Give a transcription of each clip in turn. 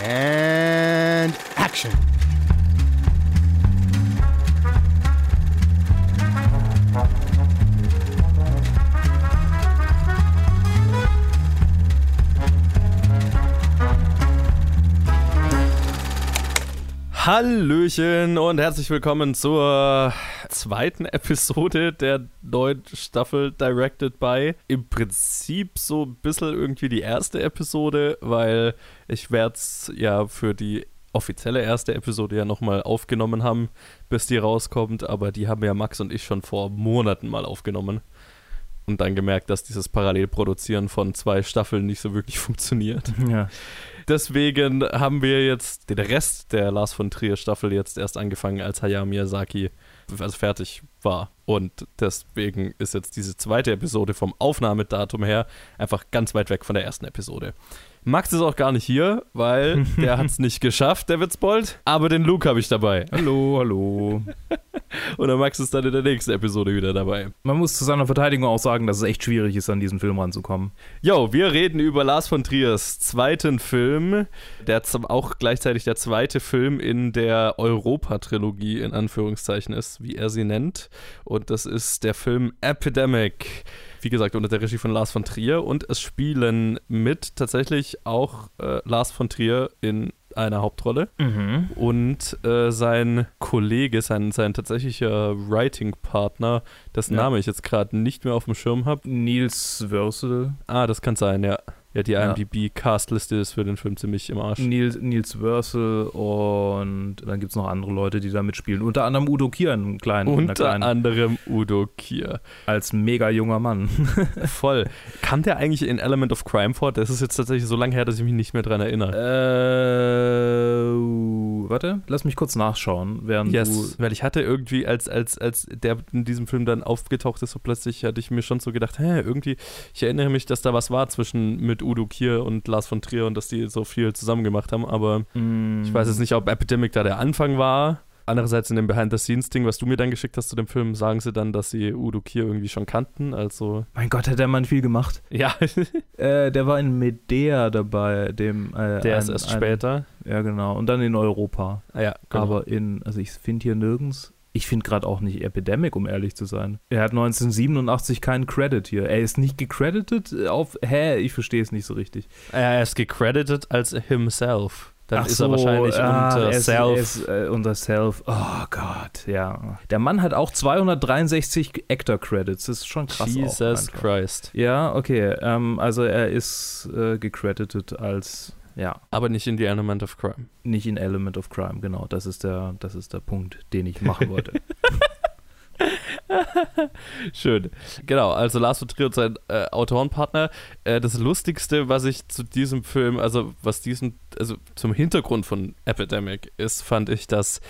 And action. Hallöchen und herzlich willkommen zur zweiten Episode der neuen Staffel Directed by. Im Prinzip so ein bisschen irgendwie die erste Episode, weil ich werde es ja für die offizielle erste Episode ja nochmal aufgenommen haben, bis die rauskommt, aber die haben ja Max und ich schon vor Monaten mal aufgenommen und dann gemerkt, dass dieses Parallelproduzieren von zwei Staffeln nicht so wirklich funktioniert. Ja. Deswegen haben wir jetzt den Rest der Lars von Trier Staffel jetzt erst angefangen, als Hayao Miyazaki also fertig war. Und deswegen ist jetzt diese zweite Episode vom Aufnahmedatum her einfach ganz weit weg von der ersten Episode. Max ist auch gar nicht hier, weil der hat es nicht geschafft, der Witzbold. Aber den Luke habe ich dabei. Hallo, hallo. Und der Max ist dann in der nächsten Episode wieder dabei. Man muss zu seiner Verteidigung auch sagen, dass es echt schwierig ist, an diesen Film ranzukommen. Jo, wir reden über Lars von Triers zweiten Film, der auch gleichzeitig der zweite Film in der Europa-Trilogie in Anführungszeichen ist, wie er sie nennt. Und das ist der Film Epidemic. Wie gesagt, unter der Regie von Lars von Trier. Und es spielen mit tatsächlich auch äh, Lars von Trier in einer Hauptrolle Mhm. und äh, sein Kollege, sein, sein tatsächlicher Writing-Partner, dessen Ja. Name ich jetzt gerade nicht mehr auf dem Schirm habe. Nils Wörsel. Ah, das kann sein, ja. Ja, die. IMDb-Castliste ist für den Film ziemlich im Arsch. Nils, Nils Wörsel und dann gibt es noch andere Leute, die da mitspielen. Unter anderem Udo Kier, einen kleinen, Unter kleinen anderem Udo Kier. als mega junger Mann. Voll. Kam der eigentlich in Element of Crime vor? Das ist jetzt tatsächlich so lange her, dass ich mich nicht mehr dran erinnere. äh, warte, lass mich kurz nachschauen, während Yes, du. weil ich hatte irgendwie, als, als, als der in diesem Film dann aufgetaucht ist, so plötzlich hatte ich mir schon so gedacht, hä, irgendwie, ich erinnere mich, dass da was war zwischen mit Udo Kier und Lars von Trier und dass die so viel zusammen gemacht haben, aber Mm, ich weiß jetzt nicht, ob Epidemic da der Anfang war. Andererseits in dem Behind-the-Scenes-Ding, was du mir dann geschickt hast zu dem Film, sagen sie dann, dass sie Udo Kier irgendwie schon kannten, also, Mein Gott, hat der Mann viel gemacht. ja, Äh, der war in Medea dabei, dem. Äh, der ist ein- erst ein- später. Ja, genau. Und dann in Europa. Ah, ja, genau. Aber in, also ich finde hier nirgends. Ich finde gerade auch nicht Epidemic, um ehrlich zu sein. Er hat 1987 keinen Credit hier. Er ist nicht gecredited auf. Hä? Ich verstehe es nicht so richtig. er ist gecredited als himself. Dann Ach ist so, er wahrscheinlich ah, unter er Self. Ist, äh, unter Self. Oh Gott, ja. Der Mann hat auch 263 Actor-Credits. Das ist schon krass. Jesus. Christ. Ja, okay. Ähm, also er ist äh, gecredited als. Ja, Aber nicht in The Element of Crime. nicht in Element of Crime, genau. Das ist der, das ist der Punkt, den ich machen wollte. Schön. Genau, also Lars von Trier und sein äh, Autorenpartner. Äh, das Lustigste, was ich zu diesem Film, also was diesen, also zum Hintergrund von Epidemic ist, fand ich, dass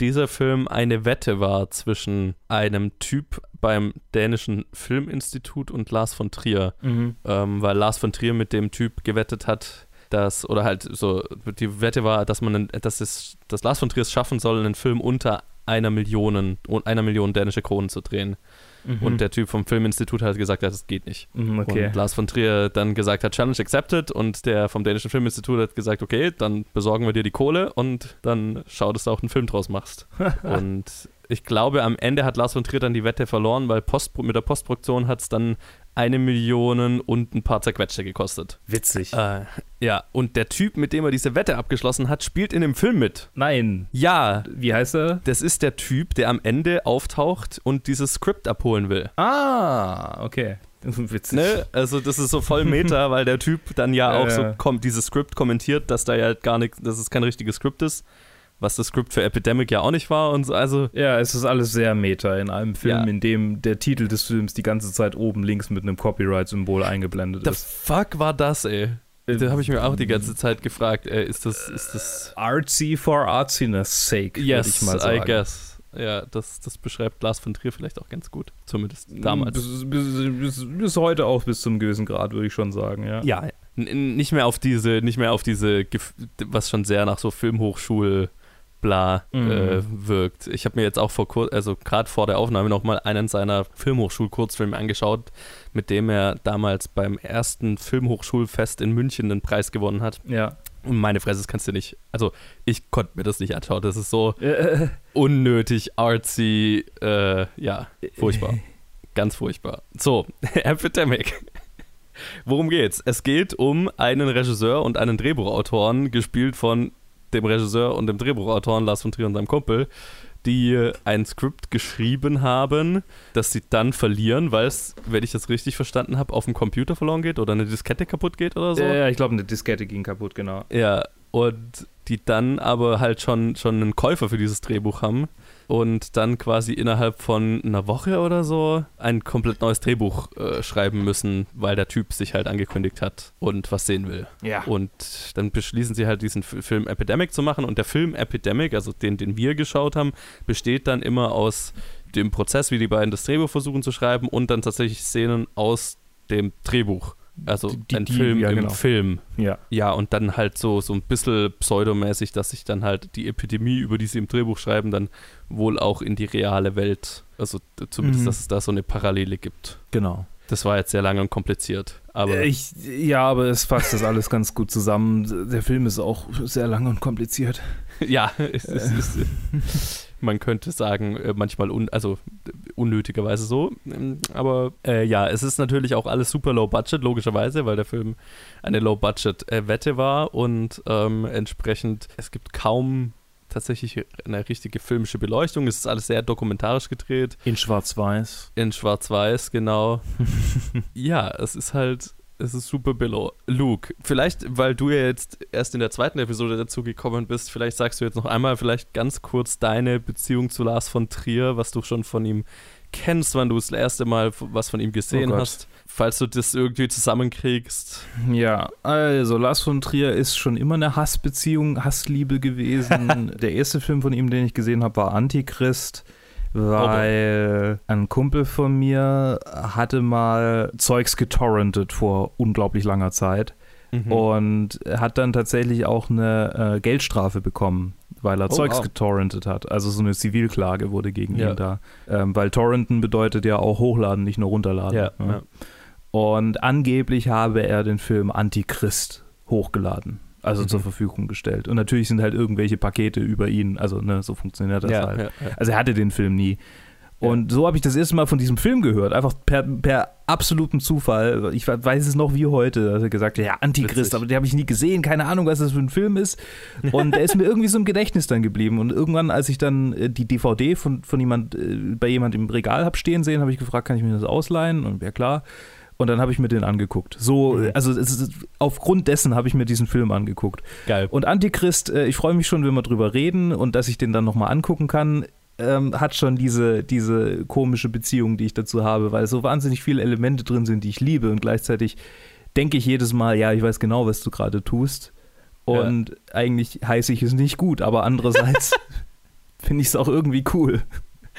dieser Film eine Wette war zwischen einem Typ beim dänischen Filminstitut und Lars von Trier. mhm. ähm, weil Lars von Trier mit dem Typ gewettet hat, dass, oder halt so, die Wette war, dass man, dass es, dass Lars von Trier es schaffen soll, einen Film unter einer Million, einer Million dänische Kronen zu drehen. Mhm. Und der Typ vom Filminstitut hat gesagt, das geht nicht. Mhm, okay. Und Lars von Trier dann gesagt hat, Challenge accepted und der vom dänischen Filminstitut hat gesagt, okay, dann besorgen wir dir die Kohle und dann schau, dass du auch einen Film draus machst. und ich glaube, am Ende hat Lars von Trier dann die Wette verloren, weil Post, mit der Postproduktion hat es dann eine Million und ein paar zerquetschte gekostet. Witzig. Äh, ja, und der Typ, mit dem er diese Wette abgeschlossen hat, spielt in dem Film mit. Nein. Ja, Wie heißt er? das ist der Typ, der am Ende auftaucht und dieses Skript abholen will. Ah, okay. Witzig. Ne? Also das ist so voll Meta, weil der Typ dann ja Ja, auch so ja. kommt, dieses Skript kommentiert, dass da ja gar nichts, dass es kein richtiges Skript ist, was das Skript für Epidemic ja auch nicht war und so, also Ja, es ist alles sehr meta in einem Film, Ja. in dem der Titel des Films die ganze Zeit oben links mit einem Copyright-Symbol eingeblendet the ist. fuck war das, ey? Da habe ich mir auch die ganze Zeit gefragt, ey, ist das, ist das Artsy for artsiness sake, würde Yes, ich mal sagen. I guess. Ja, das, das beschreibt Lars von Trier vielleicht auch ganz gut. Zumindest damals. Bis, bis, bis, bis heute auch bis zum gewissen Grad, würde ich schon sagen, ja. Ja, nicht mehr auf diese, nicht mehr auf diese, was schon sehr nach so Filmhochschul bla Mhm. äh, wirkt. Ich habe mir jetzt auch vor kur also gerade vor der Aufnahme nochmal einen seiner Filmhochschul-Kurzfilme angeschaut, mit dem er damals beim ersten Filmhochschulfest in München den Preis gewonnen hat. Ja. meine Fresse, das kannst du nicht. Also, ich konnte mir das nicht anschauen. Das ist so äh, unnötig, artsy, äh, ja, furchtbar. Ganz furchtbar. So, Epidemic. Worum geht's? Es geht um einen Regisseur und einen Drehbuchautoren, gespielt von dem Regisseur und dem Drehbuchautoren Lars von Trier und seinem Kumpel, die ein Skript geschrieben haben, das sie dann verlieren, weil es, wenn ich das richtig verstanden habe, auf dem Computer verloren geht oder eine Diskette kaputt geht oder so. Ja, ich glaube, eine Diskette ging kaputt, genau. Ja, und die dann aber halt schon, schon einen Käufer für dieses Drehbuch haben und dann quasi innerhalb von einer Woche oder so ein komplett neues Drehbuch äh, schreiben müssen, weil der Typ sich halt angekündigt hat und was sehen will. Ja. Und dann beschließen sie halt diesen Film Epidemic zu machen und der Film Epidemic, also den, den wir geschaut haben, besteht dann immer aus dem Prozess, wie die beiden das Drehbuch versuchen zu schreiben und dann tatsächlich Szenen aus dem Drehbuch. Also Die- ein die- Film ja, im genau. Film. Ja. Ja, und dann halt so, so ein bisschen pseudomäßig, dass sich dann halt die Epidemie, über die sie im Drehbuch schreiben, dann wohl auch in die reale Welt, also zumindest, Mhm. dass es da so eine Parallele gibt. Genau. Das war jetzt sehr lang und kompliziert. Aber ich, ja, aber es fasst das alles ganz gut zusammen. Der Film ist auch sehr lang und kompliziert. ja, es, es, es, man könnte sagen, äh, manchmal un, also unnötigerweise so. Aber äh, ja, es ist natürlich auch alles super low budget, logischerweise, weil der Film eine low budget äh, Wette war und ähm, entsprechend es gibt kaum tatsächlich eine richtige filmische Beleuchtung. Es ist alles sehr dokumentarisch gedreht. In Schwarz-Weiß. In Schwarz-Weiß, genau. ja, es ist halt, es ist super billow. Luke, vielleicht, weil du ja jetzt erst in der zweiten Episode dazu gekommen bist, vielleicht sagst du jetzt noch einmal vielleicht ganz kurz deine Beziehung zu Lars von Trier, was du schon von ihm kennst, wann du das erste Mal was von ihm gesehen Oh hast. Falls du das irgendwie zusammenkriegst. Ja, also Lars von Trier ist schon immer eine Hassbeziehung, Hassliebe gewesen. Der erste Film von ihm, den ich gesehen habe, war Antichrist, weil ein Kumpel von mir hatte mal Zeugs getorrentet vor unglaublich langer Zeit Mhm. und hat dann tatsächlich auch eine äh, Geldstrafe bekommen, weil er Oh, Zeugs wow. getorrentet hat. Also so eine Zivilklage wurde gegen Ja. ihn da. Ähm, weil Torrenten bedeutet ja auch hochladen, nicht nur runterladen. ja, ja. Und angeblich habe er den Film Antichrist hochgeladen, also Mhm. zur Verfügung gestellt. Und natürlich sind halt irgendwelche Pakete über ihn, also ne, so funktioniert das ja, halt. ja, ja. Also er hatte den Film nie. Und so habe ich das erste Mal von diesem Film gehört, einfach per, per absolutem Zufall. Ich weiß es noch wie heute, dass er gesagt hat, ja, Antichrist, Witzig. aber den habe ich nie gesehen, keine Ahnung, was das für ein Film ist. Und der ist mir irgendwie so im Gedächtnis dann geblieben. Und irgendwann, als ich dann äh, die DVD von, von jemand, äh, bei jemand im Regal habe stehen sehen, habe ich gefragt, kann ich mir das ausleihen? Und ja klar. Und dann habe ich mir den angeguckt. So, Mhm. also ist, aufgrund dessen habe ich mir diesen Film angeguckt. Geil. Und Antichrist, äh, ich freue mich schon, wenn wir drüber reden und dass ich den dann nochmal angucken kann, ähm, hat schon diese, diese komische Beziehung, die ich dazu habe, weil so wahnsinnig viele Elemente drin sind, die ich liebe und gleichzeitig denke ich jedes Mal, ja, ich weiß genau, was du gerade tust. Und eigentlich heiße ich es nicht gut, aber andererseits finde ich es auch irgendwie cool.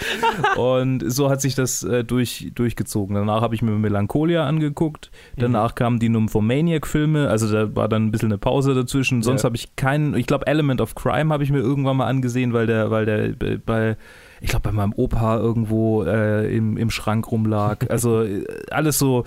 Und so hat sich das äh, durch, durchgezogen. Danach habe ich mir Melancholia angeguckt. Danach kamen die Nymphomaniac-Filme. Also da war dann ein bisschen eine Pause dazwischen. Sonst Ja. habe ich keinen. Ich glaube, Element of Crime habe ich mir irgendwann mal angesehen, weil der, weil der bei-. Ich glaube, bei meinem Opa irgendwo äh, im, im Schrank rumlag. Also äh, alles so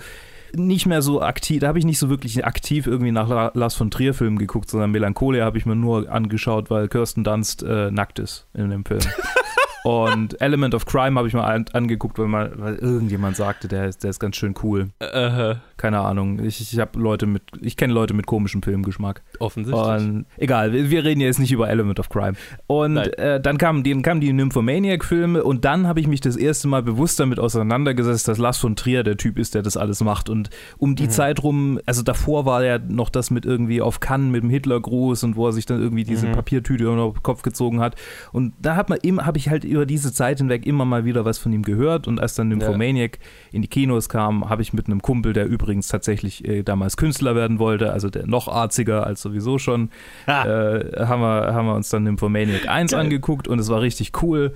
nicht mehr so aktiv, da habe ich nicht so wirklich aktiv irgendwie nach La- Lars von Trier Filmen geguckt, sondern Melancholia habe ich mir nur angeschaut, weil Kirsten Dunst äh, nackt ist in dem Film. Und Element of Crime habe ich mal an, angeguckt, weil, mal, weil irgendjemand sagte, der ist, der ist ganz schön cool. Äh, Keine Ahnung. Ich, ich habe Leute mit, ich kenne Leute mit komischem Filmgeschmack. offensichtlich. Und egal, wir, reden jetzt nicht über Element of Crime. Und äh, dann kamen die, kamen die Nymphomaniac-Filme und dann habe ich mich das erste Mal bewusst damit auseinandergesetzt, dass Lars von Trier der Typ ist, der das alles macht. Und um die Mhm. Zeit rum, also davor war ja noch das mit irgendwie auf Cannes mit dem Hitlergruß und wo er sich dann irgendwie diese Mhm. Papiertüte über den Kopf gezogen hat. Und da hat man immer, habe ich halt über diese Zeit hinweg immer mal wieder was von ihm gehört. Und als dann Nymphomaniac in die Kinos kam, habe ich mit einem Kumpel, der übrigens tatsächlich äh, damals Künstler werden wollte, also der noch arziger als sowieso schon, Ah. äh, haben, wir, haben wir uns dann Nymphomaniac 1 Geil. angeguckt und es war richtig cool.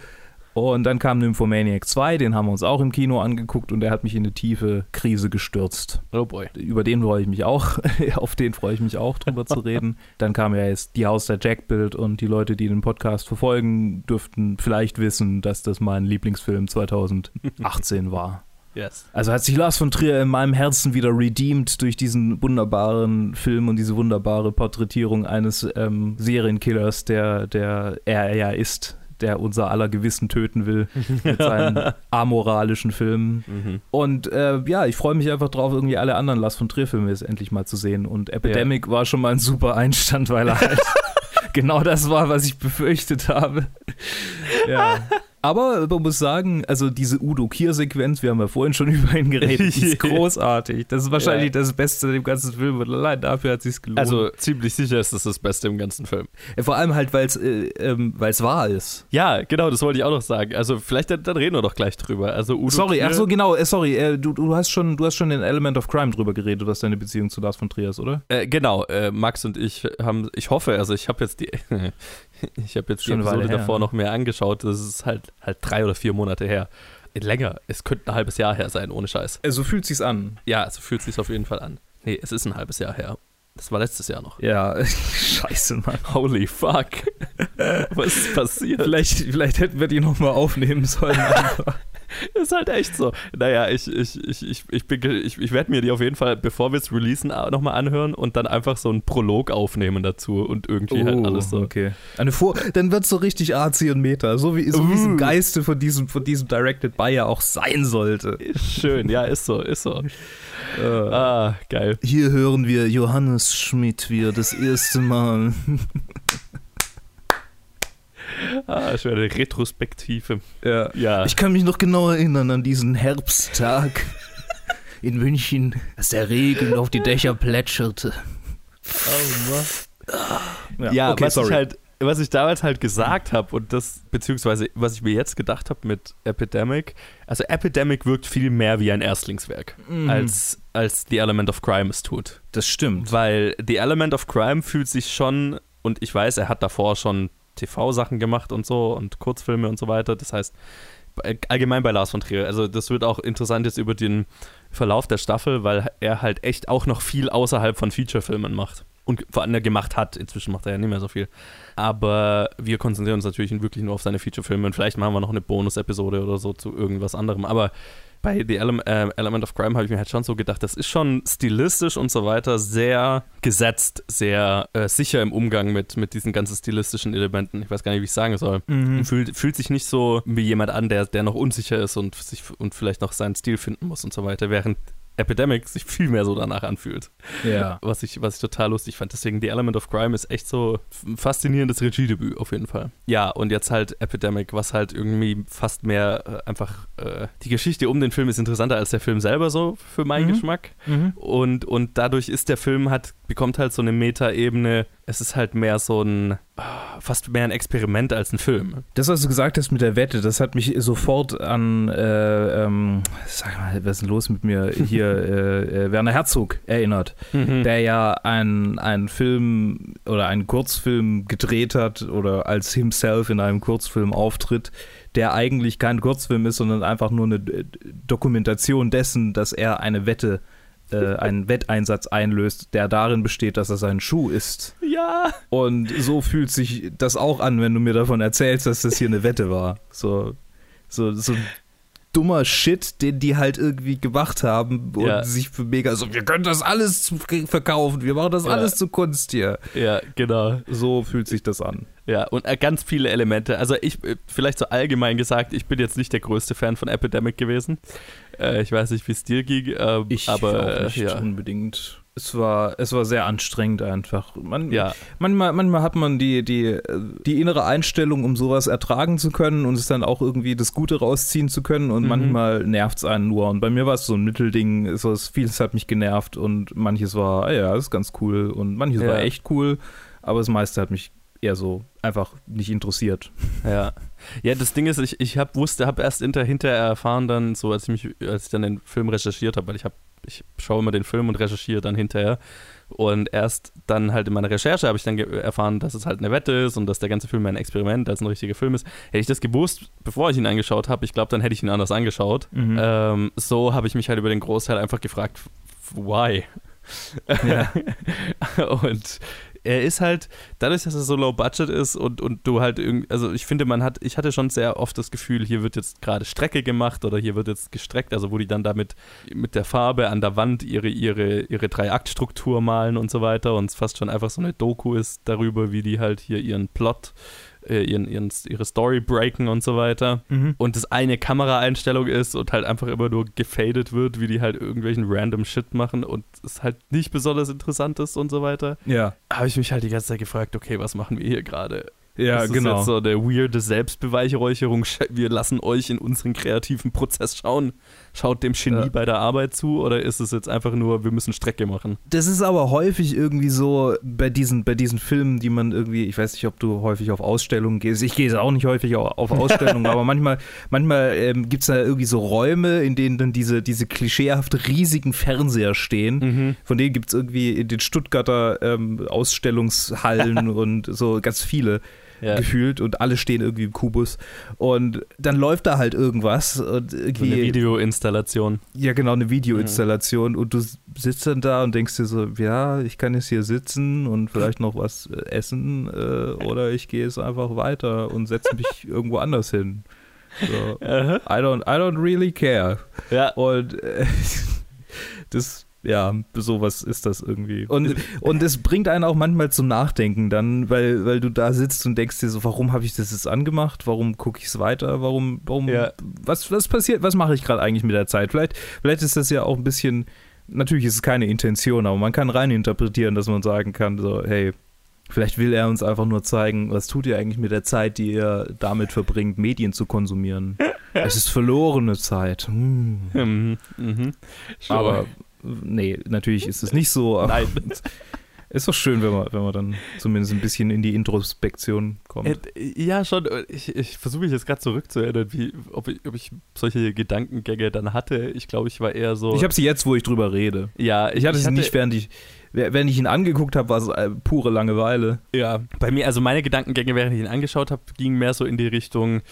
Und dann kam Nymphomaniac 2, den haben wir uns auch im Kino angeguckt und der hat mich in eine tiefe Krise gestürzt. oh boy. Über den freue ich mich auch, auf den freue ich mich auch drüber zu reden. Dann kam ja jetzt die Haus der Jack-Bild und die Leute, die den Podcast verfolgen, dürften vielleicht wissen, dass das mein Lieblingsfilm 2018 war. Yes. Also hat sich Lars von Trier in meinem Herzen wieder redeemed durch diesen wunderbaren Film und diese wunderbare Porträtierung eines ähm, Serienkillers, der, der er ja ist, der unser aller Gewissen töten will mit seinen amoralischen Filmen. Mhm. Und äh, ja, ich freue mich einfach drauf, irgendwie alle anderen Lars von Trier-Filme jetzt endlich mal zu sehen. Und Epidemic war schon mal ein super Einstand, weil er halt genau das war, was ich befürchtet habe. Ja. Aber man muss sagen, also diese Udo Kier-Sequenz, wir haben ja vorhin schon über ihn geredet, die ist großartig. Das ist wahrscheinlich Ja. das Beste im ganzen Film und allein dafür hat es sich gelohnt. Also ziemlich sicher ist das das Beste im ganzen Film. Vor allem halt, weil es äh, ähm, wahr ist. Ja, genau, das wollte ich auch noch sagen. Also vielleicht, dann, dann reden wir doch gleich drüber. Also Udo sorry, Kier, ach so, genau, äh, sorry, äh, du, du, hast schon, du hast schon in Element of Crime drüber geredet, was deine Beziehung zu Lars von Trier ist, oder? Äh, genau, äh, Max und ich haben, ich hoffe, also ich habe jetzt die, ich habe jetzt die Schon eine Episode davor ne? noch mehr angeschaut. Das ist halt halt drei oder vier Monate her. Länger. Es könnte ein halbes Jahr her sein, ohne Scheiß. Äh, so fühlt sich's an. Ja, also fühlt sich auf jeden Fall an. Nee, es ist ein halbes Jahr her. Das war letztes Jahr noch. Ja, scheiße, Mann. Holy fuck. Was ist passiert? Vielleicht, vielleicht hätten wir die nochmal aufnehmen sollen. Ist halt echt so. Naja, ich, ich, ich, ich, ich, bin ich, ich werde mir die auf jeden Fall, bevor wir es releasen, nochmal anhören und dann einfach so einen Prolog aufnehmen dazu und irgendwie halt alles so. Oh, Okay. Eine Vor dann wird es so richtig arzi und Meta, so wie, so wie es im Uh. Geiste von diesem, von diesem Directed By ja auch sein sollte. Schön, ja, ist so, ist so. Äh. Ah, geil. Hier hören wir Johannes Schmidt wieder das erste Mal. Ah, schöne Retrospektive. Ja. Ja. Ich kann mich noch genau erinnern an diesen Herbsttag in München, als der Regen auf die Dächer plätscherte. ja, okay, was sorry. ich halt, was ich damals halt gesagt habe und das, beziehungsweise was ich mir jetzt gedacht habe mit Epidemic, also Epidemic wirkt viel mehr wie ein Erstlingswerk, Mhm. als, als The Element of Crime es tut. das stimmt. Weil The Element of Crime fühlt sich schon, und ich weiß, er hat davor schon TV-Sachen gemacht und so und Kurzfilme und so weiter. Das heißt, allgemein bei Lars von Trier. Also, das wird auch interessant jetzt über den Verlauf der Staffel, weil er halt echt auch noch viel außerhalb von Feature-Filmen macht. Und vor allem gemacht hat. Inzwischen macht er ja nicht mehr so viel. Aber wir konzentrieren uns natürlich wirklich nur auf seine Feature-Filme und vielleicht machen wir noch eine Bonus-Episode oder so zu irgendwas anderem. Aber bei The Ele äh, Element of Crime habe ich mir halt schon so gedacht, das ist schon stilistisch und so weiter sehr gesetzt, sehr äh, sicher im Umgang mit, mit diesen ganzen stilistischen Elementen. Ich weiß gar nicht, wie ich sagen soll. Mhm. Fühlt, fühlt sich nicht so wie jemand an, der, der noch unsicher ist und, sich, und vielleicht noch seinen Stil finden muss und so weiter, während Epidemic sich viel mehr so danach anfühlt. Ja. Was ich, was ich total lustig fand. Deswegen The Element of Crime ist echt so ein faszinierendes Regiedebüt auf jeden Fall. Ja, und jetzt halt Epidemic, was halt irgendwie fast mehr äh, einfach äh, die Geschichte um den Film ist interessanter als der Film selber so für meinen Mhm. Geschmack. Mhm. Und, und dadurch ist der Film hat, bekommt halt so eine Meta-Ebene. Es ist halt mehr so ein, fast mehr ein Experiment als ein Film. Das, was du gesagt hast mit der Wette, das hat mich sofort an, äh, ähm, sag mal, was ist denn los mit mir hier, äh, äh, Werner Herzog erinnert, Mhm. der ja einen, Film oder einen Kurzfilm gedreht hat oder als himself in einem Kurzfilm auftritt, der eigentlich kein Kurzfilm ist, sondern einfach nur eine Dokumentation dessen, dass er eine Wette, äh, einen Wetteinsatz einlöst, der darin besteht, dass er seinen Schuh isst. Ja. Und so fühlt sich das auch an, wenn du mir davon erzählst, dass das hier eine Wette war. So, so, so dummer Shit, den die halt irgendwie gemacht haben und Ja. sich für mega so, wir können das alles verkaufen, wir machen das Ja. alles zu Kunst hier. Ja, genau. So fühlt sich das an. Ja, und äh, ganz viele Elemente. Also ich, äh, vielleicht so allgemein gesagt, ich bin jetzt nicht der größte Fan von Epidemic gewesen. Äh, ich weiß nicht, wie es dir ging, äh, Ich aber auch nicht ja. unbedingt. Es war, es war sehr anstrengend einfach. Man, Ja, Manchmal, manchmal hat man die, die, die innere Einstellung, um sowas ertragen zu können und es dann auch irgendwie das Gute rausziehen zu können und Mhm. manchmal nervt es einen nur. Und bei mir war es so ein Mittelding, es- vieles hat mich genervt und manches war, ah ja, das ist ganz cool und manches Ja. war echt cool, aber das meiste hat mich eher so einfach nicht interessiert. ja. Ja, das Ding ist, ich, ich hab, wusste, habe erst hinter, hinterher erfahren, dann so, als ich mich, als ich dann den Film recherchiert habe, weil ich habe, ich schaue immer den Film und recherchiere dann hinterher. Und erst dann halt in meiner Recherche habe ich dann erfahren, dass es halt eine Wette ist und dass der ganze Film ein Experiment als ein richtiger Film ist. Hätte ich das gewusst, bevor ich ihn angeschaut habe, ich glaube, dann hätte ich ihn anders angeschaut. Mhm. Ähm, so habe ich mich halt über den Großteil einfach gefragt, why? Ja. und er ist halt, dadurch, dass er so low budget ist und, und du halt irgendwie, also ich finde, man hat, ich hatte schon sehr oft das Gefühl, hier wird jetzt gerade Strecke gemacht oder hier wird jetzt gestreckt, also wo die dann damit mit der Farbe an der Wand ihre, ihre, ihre Drei-Akt-Struktur malen und so weiter und es fast schon einfach so eine Doku ist darüber, wie die halt hier ihren Plot äh, ihren, ihren, ihre Story breaken und so weiter. Mhm. Und das eine Kameraeinstellung ist und halt einfach immer nur gefadet wird, wie die halt irgendwelchen random Shit machen und es halt nicht besonders interessant ist und so weiter. Ja. Habe ich mich halt die ganze Zeit gefragt, okay, was machen wir hier gerade? Ja, das genau. Ist jetzt so eine weirde Selbstbeweihräucherung. Wir lassen euch in unseren kreativen Prozess schauen. Schaut dem Genie ja. bei der Arbeit zu oder ist es jetzt einfach nur, wir müssen Strecke machen? Das ist aber häufig irgendwie so bei diesen, bei diesen Filmen, die man irgendwie, ich weiß nicht, ob du häufig auf Ausstellungen gehst. Ich gehe auch nicht häufig auf Ausstellungen, aber manchmal, manchmal ähm, gibt es da irgendwie so Räume, in denen dann diese, diese klischeehaft riesigen Fernseher stehen. Mhm. Von denen gibt es irgendwie in den Stuttgarter ähm, Ausstellungshallen und so ganz viele ja. gefühlt und alle stehen irgendwie im Kubus. Und dann läuft da halt irgendwas. Und irgendwie, so eine Videoinstallation. Ja, genau, eine Videoinstallation. Mhm. Und du sitzt dann da und denkst dir so, ja, ich kann jetzt hier sitzen und vielleicht noch was äh, essen äh, oder ich gehe jetzt einfach weiter und setze mich irgendwo anders hin. So. I, don't, I don't really care. Ja. Und äh, das ja, sowas ist das irgendwie. Und, und es bringt einen auch manchmal zum Nachdenken dann, weil, weil du da sitzt und denkst dir so, warum habe ich das jetzt angemacht? Warum gucke ich es weiter? Warum, warum, ja. was, was passiert, was mache ich gerade eigentlich mit der Zeit? Vielleicht, vielleicht ist das ja auch ein bisschen, natürlich ist es keine Intention, aber man kann rein interpretieren, dass man sagen kann, so, hey, Vielleicht will er uns einfach nur zeigen, was tut ihr eigentlich mit der Zeit, die ihr damit verbringt, Medien zu konsumieren. es ist verlorene Zeit. Hm. Mhm, mhm. Aber nee, natürlich ist es nicht so. Nein. Ist doch schön, wenn man, wenn man dann zumindest ein bisschen in die Introspektion kommt. Ja, schon. Ich, ich versuche mich jetzt gerade zurückzuerinnern, wie, ob, ich, ob ich solche Gedankengänge dann hatte. Ich glaube, ich war eher so. Ich habe sie jetzt, wo ich drüber rede. Ja, ich, ich hatte sie nicht, während ich, während ich ihn angeguckt habe, war es äh, pure Langeweile. Ja, bei mir, also meine Gedankengänge, während ich ihn angeschaut habe, gingen mehr so in die Richtung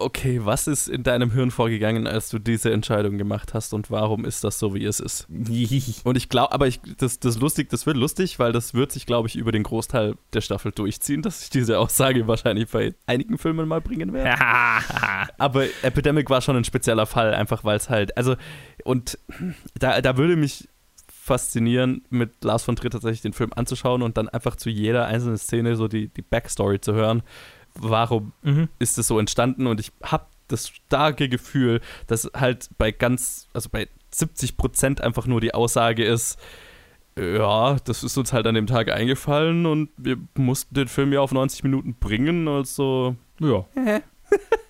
okay, was ist in deinem Hirn vorgegangen, als du diese Entscheidung gemacht hast und warum ist das so, wie es ist? und ich glaube, aber ich, das, das lustig, das wird lustig, weil das wird sich, glaube ich, über den Großteil der Staffel durchziehen, dass ich diese Aussage wahrscheinlich bei einigen Filmen mal bringen werde. aber Epidemic war schon ein spezieller Fall, einfach weil es halt, also, und da, da würde mich faszinieren, mit Lars von Trier tatsächlich den Film anzuschauen und dann einfach zu jeder einzelnen Szene so die, die Backstory zu hören warum mhm. ist es so entstanden und ich habe das starke Gefühl, dass halt bei ganz, also bei 70 Prozent einfach nur die Aussage ist, ja, das ist uns halt an dem Tag eingefallen und wir mussten den Film ja auf 90 Minuten bringen, also ja.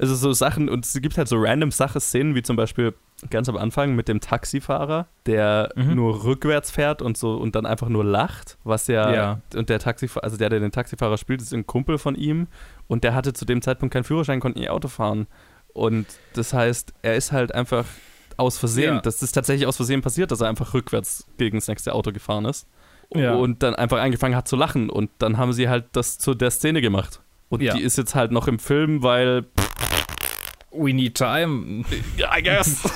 also so Sachen und es gibt halt so random Sache-Szenen, wie zum Beispiel ganz am Anfang mit dem Taxifahrer, der mhm. nur rückwärts fährt und so und dann einfach nur lacht, was ja, ja. und der Taxifahrer, also der, der den Taxifahrer spielt, ist ein Kumpel von ihm und der hatte zu dem Zeitpunkt keinen Führerschein, konnte nie Auto fahren. Und das heißt, er ist halt einfach aus Versehen, ja. das ist tatsächlich aus Versehen passiert, dass er einfach rückwärts gegen das nächste Auto gefahren ist. Ja. Und dann einfach angefangen hat zu lachen und dann haben sie halt das zu der Szene gemacht. Und die ist jetzt halt noch im Film, weil We need time. I guess.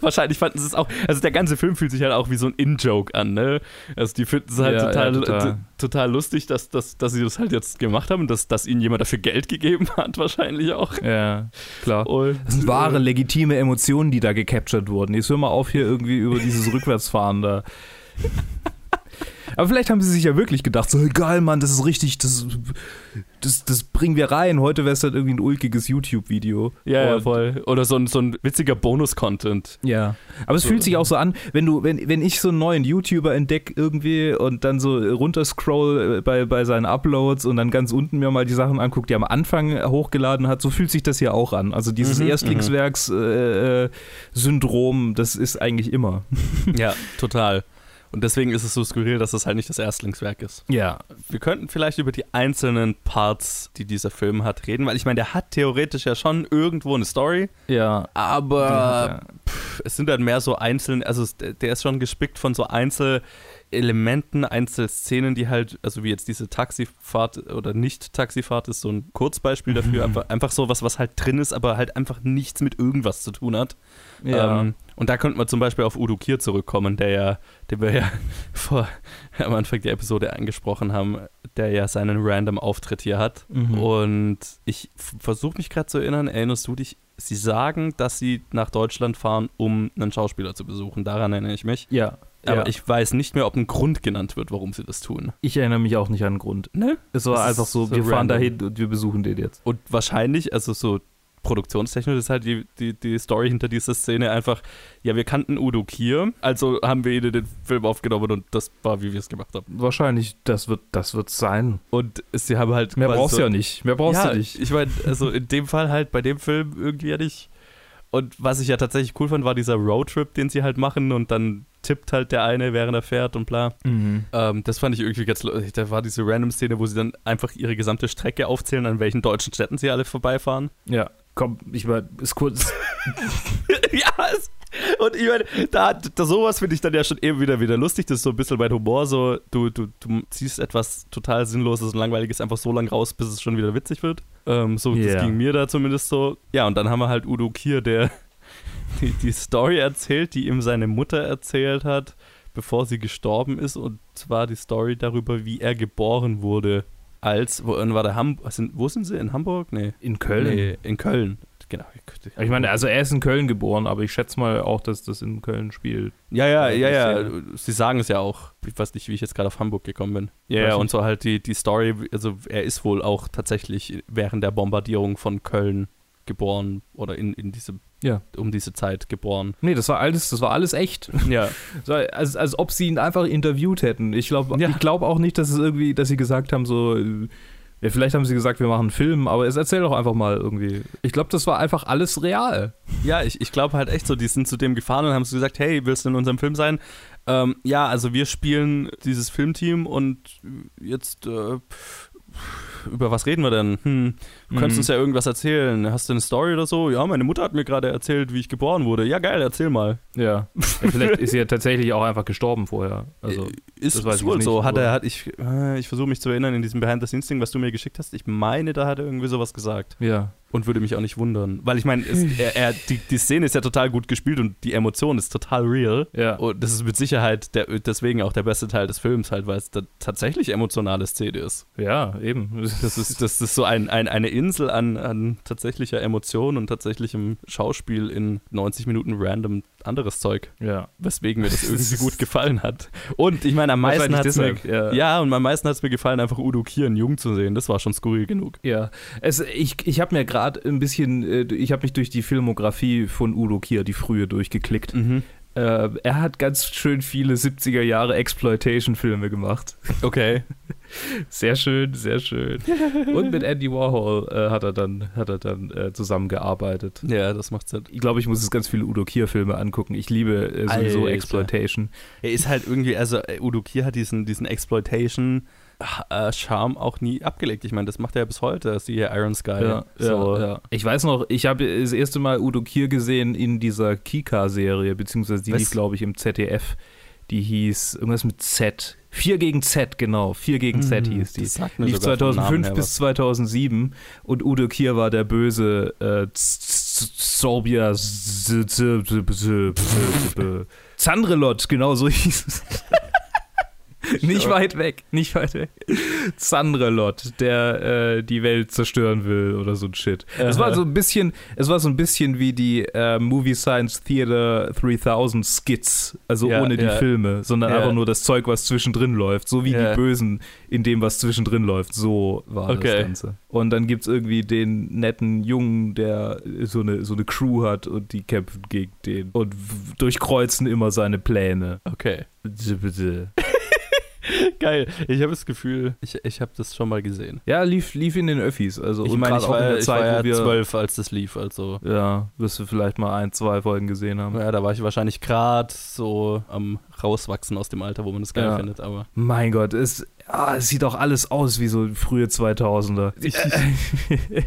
Wahrscheinlich fanden sie es auch. Also der ganze Film fühlt sich halt auch wie so ein In-Joke an, ne? Also die finden es halt ja, total, ja, total. total. lustig, dass, dass, dass sie das halt jetzt gemacht haben, dass, dass ihnen jemand dafür Geld gegeben hat, wahrscheinlich auch. Ja, klar. Und, das sind wahre, legitime Emotionen, die da gecaptured wurden. Jetzt hör mal auf, hier irgendwie über dieses Rückwärtsfahren da. Aber vielleicht haben sie sich ja wirklich gedacht, so geil, Mann, das ist richtig, das, das, das bringen wir rein. Heute wäre es halt irgendwie ein ulkiges YouTube-Video. Ja, ja, voll. Oder so ein, so ein witziger Bonus-Content. Ja. Aber es so. fühlt sich auch so an, wenn du, wenn, wenn ich so einen neuen YouTuber entdecke irgendwie und dann so runterscroll bei, bei seinen Uploads und dann ganz unten mir mal die Sachen angucke, die er am Anfang hochgeladen hat, so fühlt sich das hier auch an. Also dieses mhm, Erstlingswerks-Syndrom, mhm. äh, das ist eigentlich immer. Ja, total. Und deswegen ist es so skurril, dass es halt nicht das Erstlingswerk ist. Ja. Wir könnten vielleicht über die einzelnen Parts, die dieser Film hat, reden, weil ich meine, der hat theoretisch ja schon irgendwo eine Story. Ja. Aber pff, es sind dann mehr so einzelne, also der ist schon gespickt von so Einzel Elementen, Einzelszenen, die halt, also wie jetzt diese Taxifahrt oder Nicht-Taxifahrt ist so ein Kurzbeispiel dafür, einfach, einfach so was, was halt drin ist, aber halt einfach nichts mit irgendwas zu tun hat. Ja. Ähm, und da könnte man zum Beispiel auf Udo Kier zurückkommen, der ja, den wir ja vor am Anfang der Episode angesprochen haben, der ja seinen random Auftritt hier hat. Mhm. Und ich versuche mich gerade zu erinnern, erinnerst du dich? Sie sagen, dass sie nach Deutschland fahren, um einen Schauspieler zu besuchen. Daran erinnere ich mich. ja. Aber ja. ich weiß nicht mehr, ob ein Grund genannt wird, warum sie das tun. ich erinnere mich auch nicht an den Grund. Ne? Es war einfach so, so wir fahren random. dahin und wir besuchen den jetzt. Und wahrscheinlich, also so produktionstechnisch ist halt die, die, die Story hinter dieser Szene einfach, ja, wir kannten Udo Kier, also haben wir ihnen den Film aufgenommen und das war, wie wir es gemacht haben. Wahrscheinlich, das wird das wird sein. Und sie haben halt Mehr brauchst so, du ja nicht. Mehr brauchst ja, du nicht. Ich meine, also in dem Fall halt, bei dem Film irgendwie ja nicht. Und was ich ja tatsächlich cool fand, war dieser Roadtrip, den sie halt machen und dann tippt halt der eine, während er fährt und bla. Mhm. Ähm, das fand ich irgendwie ganz lustig. Da war diese Random-Szene, wo sie dann einfach ihre gesamte Strecke aufzählen, an welchen deutschen Städten sie alle vorbeifahren. Ja, komm, ich mal, ist kurz. ja, es, und ich meine, da, da sowas finde ich dann ja schon eben wieder wieder lustig. Das ist so ein bisschen mein Humor. So, du, du, du ziehst etwas total Sinnloses und Langweiliges einfach so lang raus, bis es schon wieder witzig wird. Ähm, so, Ja. das ging mir da zumindest so. Ja, und dann haben wir halt Udo Kier, der die, die Story erzählt, die ihm seine Mutter erzählt hat, bevor sie gestorben ist. Und zwar die Story darüber, wie er geboren wurde. Als, wo war der Ham, sind, wo sind sie? In Hamburg? Nee. In Köln. Nee, in Köln. Genau. Ich meine, also er ist in Köln geboren, aber ich schätze mal auch, dass das in Köln spielt. Ja, ja, ja, ja. Sie sagen es ja auch. Ich weiß nicht, wie ich jetzt gerade auf Hamburg gekommen bin. Ja, ja, und so halt die, die Story, also er ist wohl auch tatsächlich während der Bombardierung von Köln geboren oder in, in diese, Ja. um diese Zeit geboren. Nee, das war alles, das war alles echt. Ja. So, als, als ob sie ihn einfach interviewt hätten. Ich glaube Ja. ich glaub auch nicht, dass es irgendwie, dass sie gesagt haben, so, äh, ja, vielleicht haben sie gesagt, wir machen einen Film, aber es erzähl doch einfach mal irgendwie. Ich glaube, das war einfach alles real. Ja, ich, ich glaube halt echt so, die sind zu dem gefahren und haben so gesagt, hey, willst du in unserem Film sein? Ähm, ja, also wir spielen dieses Filmteam und jetzt äh, über was reden wir denn? Hm, du könntest Mhm. uns ja irgendwas erzählen. Hast du eine Story oder so? Ja, meine Mutter hat mir gerade erzählt, wie ich geboren wurde. Ja, geil, erzähl mal. Ja. ja vielleicht ist sie ja tatsächlich auch einfach gestorben vorher. Also, Äh, ist, das weiß wohl nicht, so. Hat er, hat ich, äh, ich versuche mich zu erinnern in diesem Behind the Scenes Ding, was du mir geschickt hast. Ich meine, da hat er irgendwie sowas gesagt. ja. Und würde mich auch nicht wundern. Weil ich meine, er, er, die, die Szene ist ja total gut gespielt und die Emotion ist total real. Ja. Und das ist mit Sicherheit der, deswegen auch der beste Teil des Films, halt, weil es da tatsächlich emotionale Szene ist. Ja, eben. Das ist, das ist so ein, ein, eine Insel an, an tatsächlicher Emotion und tatsächlichem Schauspiel in 90 Minuten random anderes Zeug, Ja. weswegen mir das irgendwie gut gefallen hat. Und ich meine, am meisten hat es mir, deshalb, ja. und am meisten hat es mir gefallen, einfach Udo Kier jung zu sehen. Das war schon skurril genug. Ja, es, ich, ich habe mir gerade ein bisschen, äh, ich habe mich durch die Filmografie von Udo Kier, die frühe, durchgeklickt. Mhm. Äh, er hat ganz schön viele 70er Jahre Exploitation-Filme gemacht. Okay. Sehr schön, sehr schön. Und mit Andy Warhol äh, hat er dann, hat er dann äh, zusammengearbeitet. Ja, das macht Sinn. Ich glaube, ich muss jetzt ganz viele Udo Kier-Filme angucken. Ich liebe äh, sowieso Alter. Exploitation. Er ist halt irgendwie, also äh, Udo Kier hat diesen, diesen Exploitation-Charme auch nie abgelegt. Ich meine, das macht er ja bis heute. Siehe Iron Sky. Ja, so. ja, ja. Ich weiß noch, ich habe das erste Mal Udo Kier gesehen in dieser Kika-Serie, beziehungsweise die Was? lief, glaube ich, im ZDF. Die hieß irgendwas mit Z. 4 gegen Z, genau. 4 gegen Z hieß die. Mhm. Das Lief sogar vom Namen 2005 her bis was. 2007 und Udo Kier war der böse äh, Z- Z- Sorbia Z- Z- Z- Z- Z- Zandrelot, genau so hieß es. Nicht weit weg, nicht weit weg. Zandrelot, der äh, die Welt zerstören will oder so ein Shit. Es war Aha. so ein bisschen, es war so ein bisschen wie die äh, Movie Science Theater 3000 Skits, also Ja, ohne die ja. Filme, sondern Ja. einfach nur das Zeug, was zwischendrin läuft, so wie die Bösen in dem, was zwischendrin läuft. So war Okay. das Ganze. Und dann gibt es irgendwie den netten Jungen, der so eine, so eine Crew hat und die kämpfen gegen den und durchkreuzen immer seine Pläne. Okay. Bitte, bitte. Geil. Ich habe das Gefühl, ich, ich habe das schon mal gesehen. Ja, lief, lief in den Öffis. Also Ich meine, gerade ich auch in war, der ich Zeit, war ja wo wir zwölf, als das lief. Also, Ja, wirst du vielleicht mal ein, zwei Folgen gesehen haben. ja, da war ich wahrscheinlich gerade so am rauswachsen aus dem Alter, wo man das geil Ja. findet. Aber Mein Gott, es, ah, es sieht auch alles aus wie so frühe 2000er.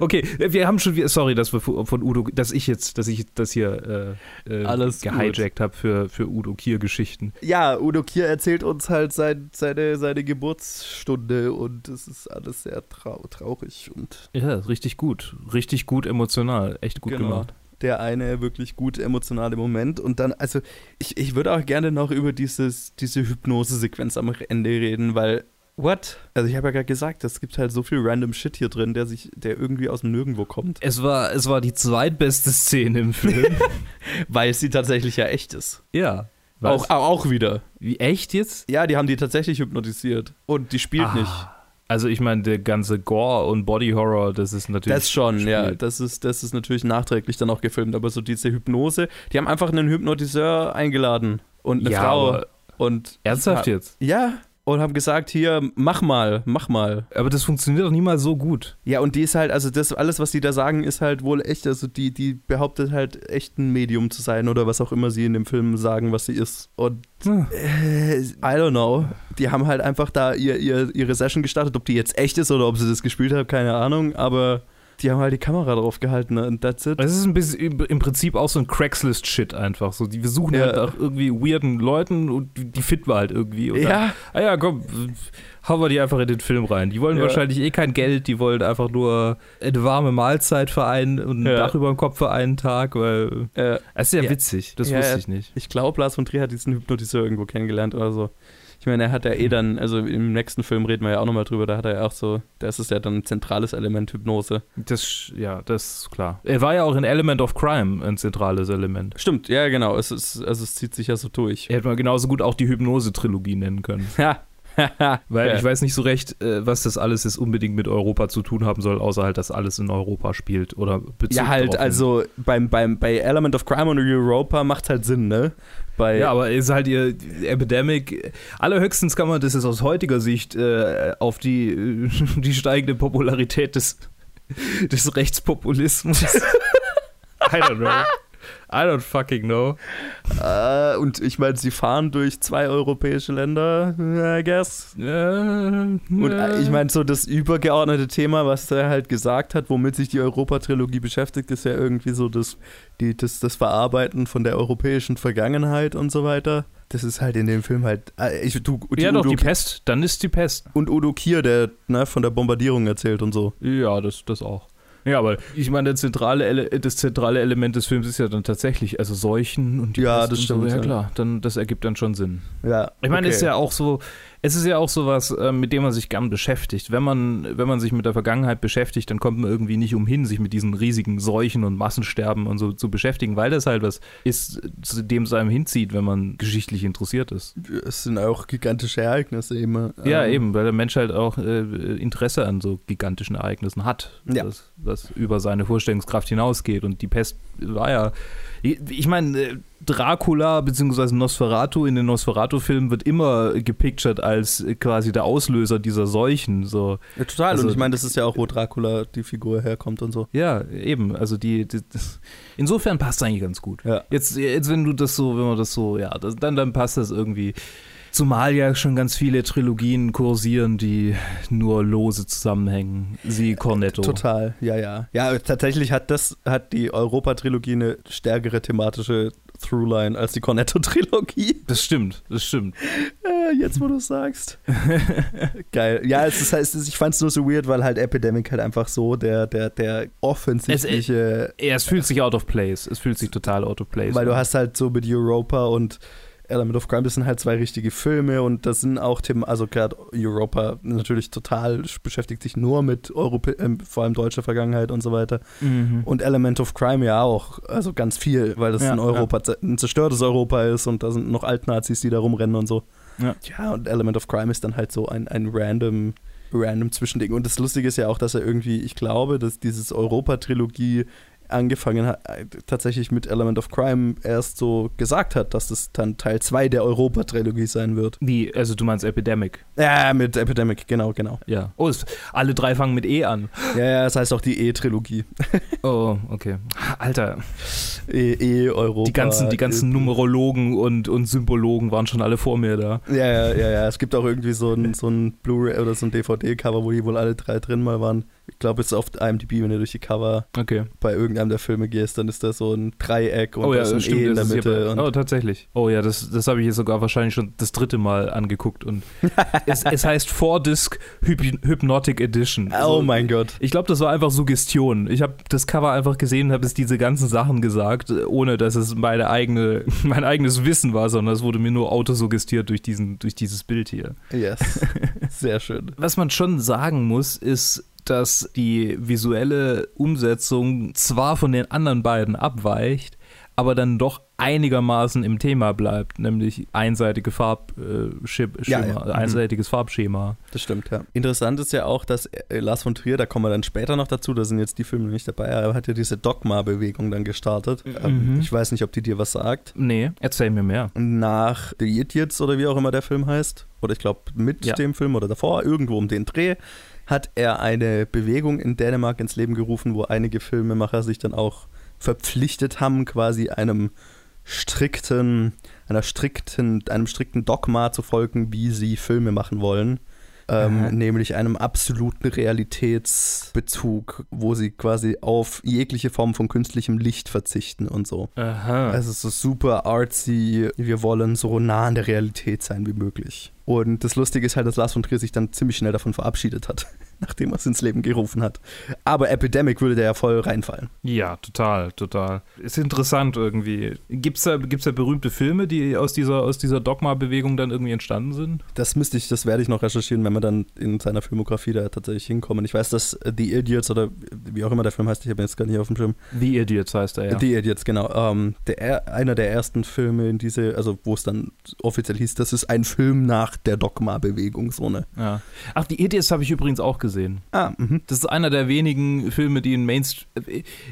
okay, wir haben schon, sorry, dass wir von Udo, dass ich jetzt, dass ich das hier äh, äh, alles gehijackt habe für, für Udo Kier-Geschichten. Ja, Udo Kier erzählt uns halt sein, seine, seine Geburtsstunde und es ist alles sehr trau traurig und. Ja, richtig gut. Richtig gut emotional. Echt gut genau. gemacht der eine wirklich gut emotionale Moment. Und dann, also ich, ich würde auch gerne noch über dieses, diese Hypnose-Sequenz am Ende reden, weil What? Also ich habe ja gerade gesagt, es gibt halt so viel random Shit hier drin, der sich, der irgendwie aus dem Nirgendwo kommt. Es war, es war die zweitbeste Szene im Film. Weil sie tatsächlich ja echt ist. Ja. Auch, auch wieder. Wie echt jetzt? Ja, die haben die tatsächlich hypnotisiert. Und die spielt ah. nicht. Also ich meine, der ganze Gore und Body Horror, das ist natürlich. Das schon, gespielt. ja. Das ist, das ist natürlich nachträglich dann auch gefilmt. Aber so diese Hypnose, die haben einfach einen Hypnotiseur eingeladen und eine ja, Frau. Und ernsthaft jetzt? Ja, und haben gesagt, hier, mach mal, mach mal. Aber das funktioniert doch niemals so gut. Ja, und die ist halt, also das alles, was die da sagen, ist halt wohl echt, also die, die behauptet halt echt ein Medium zu sein oder was auch immer sie in dem Film sagen, was sie ist. Und hm. äh, I don't know. Die haben halt einfach da ihr, ihr, ihre Session gestartet, ob die jetzt echt ist oder ob sie das gespielt haben, keine Ahnung, aber die haben halt die Kamera drauf gehalten ne? und that's it. Es ist ein bisschen im Prinzip auch so ein Craigslist-Shit einfach. So, die, wir suchen ja. halt auch irgendwie weirden Leuten und die fit war halt irgendwie. Und ja. Dann, ah ja, komm, hauen wir die einfach in den Film rein. Die wollen ja. wahrscheinlich eh kein Geld, die wollen einfach nur eine warme Mahlzeit für einen und ein ja. Dach über dem Kopf für einen Tag, weil es ist ja, witzig, das wusste ich nicht. Ich glaube, Lars von Trier hat diesen Hypnotiseur irgendwo kennengelernt oder so. Ich meine, er hat ja eh dann, also im nächsten Film reden wir ja auch nochmal drüber, da hat er ja auch so, das ist ja dann ein zentrales Element Hypnose. Das, ja, das ist klar. Er war ja auch in Element of Crime ein zentrales Element. Stimmt, ja, genau. Es ist, also es zieht sich ja so durch. Er hätte man genauso gut auch die Hypnose-Trilogie nennen können. Ja, Weil ja. ich weiß nicht so recht, äh, was das alles jetzt unbedingt mit Europa zu tun haben soll, außer halt, dass alles in Europa spielt oder Bezug Ja, halt, also beim, beim, bei Element of Crime und Europa macht halt Sinn, ne? Bei ja, aber ist halt ihr Epidemic. Allerhöchstens kann man das jetzt aus heutiger Sicht äh, auf die, die steigende Popularität des, des Rechtspopulismus. I don't know. I don't fucking know. Uh, und ich meine, sie fahren durch zwei europäische Länder, I guess. Uh, und uh. ich meine, so das übergeordnete Thema, was er halt gesagt hat, womit sich die Europa-Trilogie beschäftigt, ist ja irgendwie so das, die, das, das Verarbeiten von der europäischen Vergangenheit und so weiter. Das ist halt in dem Film halt. Ich, du, ja, Udo doch, die Pest, dann ist die Pest. Und Udo Kier, der ne, von der Bombardierung erzählt und so. Ja, das, das auch. Ja, aber ich meine, das zentrale, das zentrale Element des Films ist ja dann tatsächlich, also Seuchen und die Ja, das stimmt. So. Ja, klar, dann, das ergibt dann schon Sinn. Ja. Ich meine, okay. ist ja auch so, es ist ja auch sowas, äh, mit dem man sich gern beschäftigt. Wenn man, wenn man sich mit der Vergangenheit beschäftigt, dann kommt man irgendwie nicht umhin, sich mit diesen riesigen Seuchen und Massensterben und so zu beschäftigen, weil das halt was ist, zu dem es einem hinzieht, wenn man geschichtlich interessiert ist. Es sind auch gigantische Ereignisse immer. Ja, ähm. eben, weil der Mensch halt auch äh, Interesse an so gigantischen Ereignissen hat, ja. das, das über seine Vorstellungskraft hinausgeht. Und die Pest war ja, ich meine, äh, Dracula bzw. Nosferatu in den Nosferatu-Filmen wird immer gepictured als quasi der Auslöser dieser Seuchen. So. Ja, total. Also, und ich meine, das ist ja auch, wo Dracula die Figur herkommt und so. Ja, eben. Also die, die insofern passt es eigentlich ganz gut. Ja. Jetzt, jetzt, wenn du das so, wenn man das so, ja, das, dann, dann passt das irgendwie. Zumal ja schon ganz viele Trilogien kursieren, die nur lose zusammenhängen. Sie Cornetto. Total, ja, ja. Ja, tatsächlich hat das, hat die Europa-Trilogie eine stärkere thematische Throughline als die Cornetto-Trilogie. Das stimmt, das stimmt. Äh, jetzt, wo du es sagst. Geil. Ja, es ist, es ist, ich fand es nur so weird, weil halt Epidemic halt einfach so der, der, der offensichtliche. Es, es fühlt sich out of place. Es fühlt sich total out of place. Weil du hast halt so mit Europa und Element of Crime, das sind halt zwei richtige Filme und das sind auch Themen, also gerade Europa natürlich total beschäftigt sich nur mit Europä äh, vor allem deutscher Vergangenheit und so weiter. Mhm. Und Element of Crime ja auch, also ganz viel, weil das ja, ein Europa, ja. ein zerstörtes Europa ist und da sind noch Altnazis, die da rumrennen und so. Ja. ja, und Element of Crime ist dann halt so ein, ein random random Zwischending. Und das Lustige ist ja auch, dass er irgendwie, ich glaube, dass dieses Europa-Trilogie angefangen hat, äh, tatsächlich mit Element of Crime erst so gesagt hat, dass das dann Teil 2 der Europa-Trilogie sein wird. Wie, also du meinst Epidemic? Ja, mit Epidemic, genau, genau. Ja. Oh, es, alle drei fangen mit E an. Ja, ja, das heißt auch die E-Trilogie. Oh, okay. Alter. E-Europa. Die ganzen, die ganzen e Numerologen und, und Symbologen waren schon alle vor mir da. Ja, ja, ja, ja. Es gibt auch irgendwie so ein, so ein Blu-ray oder so ein DVD-Cover, wo die wohl alle drei drin mal waren. Ich glaube, es ist auf IMDb, wenn du durch die Cover okay. bei irgendeinem der Filme gehst, dann ist da so ein Dreieck und oh, ja, ist ein stimmt, E in der Mitte. Bei, oh, tatsächlich. Oh ja, das, das habe ich jetzt sogar wahrscheinlich schon das dritte Mal angeguckt. Und es, es heißt Four Disc Hypnotic Edition. Also, oh mein Gott. Ich glaube, das war einfach Suggestion. Ich habe das Cover einfach gesehen und habe es diese ganzen Sachen gesagt, ohne dass es meine eigene, mein eigenes Wissen war, sondern es wurde mir nur autosuggestiert durch, diesen, durch dieses Bild hier. Yes. Sehr schön. Was man schon sagen muss, ist, dass die visuelle Umsetzung zwar von den anderen beiden abweicht, aber dann doch einigermaßen im Thema bleibt, nämlich einseitige Farbschema, äh, ja, ja. einseitiges mhm. Farbschema. Das stimmt, ja. Interessant ist ja auch, dass äh, Lars von Trier, da kommen wir dann später noch dazu, da sind jetzt die Filme nicht dabei, er hat ja diese Dogma-Bewegung dann gestartet. Mhm. Ähm, ich weiß nicht, ob die dir was sagt. Nee, erzähl mir mehr. Nach The Idiots oder wie auch immer der Film heißt, oder ich glaube mit ja. dem Film oder davor, irgendwo um den Dreh, hat er eine Bewegung in Dänemark ins Leben gerufen, wo einige Filmemacher sich dann auch verpflichtet haben, quasi einem strikten, einer strikten, einem strikten Dogma zu folgen, wie sie Filme machen wollen. Ähm, nämlich einem absoluten Realitätsbezug, wo sie quasi auf jegliche Form von künstlichem Licht verzichten und so. Aha. Also so super artsy, wir wollen so nah an der Realität sein wie möglich. Und das Lustige ist halt, dass Lars von Trier sich dann ziemlich schnell davon verabschiedet hat, nachdem er es ins Leben gerufen hat. Aber Epidemic würde der ja voll reinfallen. Ja, total, total. Ist interessant irgendwie. Gibt es da, gibt's da berühmte Filme, die aus dieser, aus dieser Dogma-Bewegung dann irgendwie entstanden sind? Das müsste ich, das werde ich noch recherchieren, wenn wir dann in seiner Filmografie da tatsächlich hinkommen. Ich weiß, dass The Idiots oder wie auch immer der Film heißt, ich habe jetzt gar nicht auf dem Schirm. The Idiots heißt er, ja. The Idiots, genau. Ähm, der, einer der ersten Filme in diese, also wo es dann offiziell hieß, das ist ein Film nach nach der Dogma-Bewegung, so eine. Ja. Ach, die Idiots habe ich übrigens auch gesehen. Ah, mh. Das ist einer der wenigen Filme, die in Mainstream.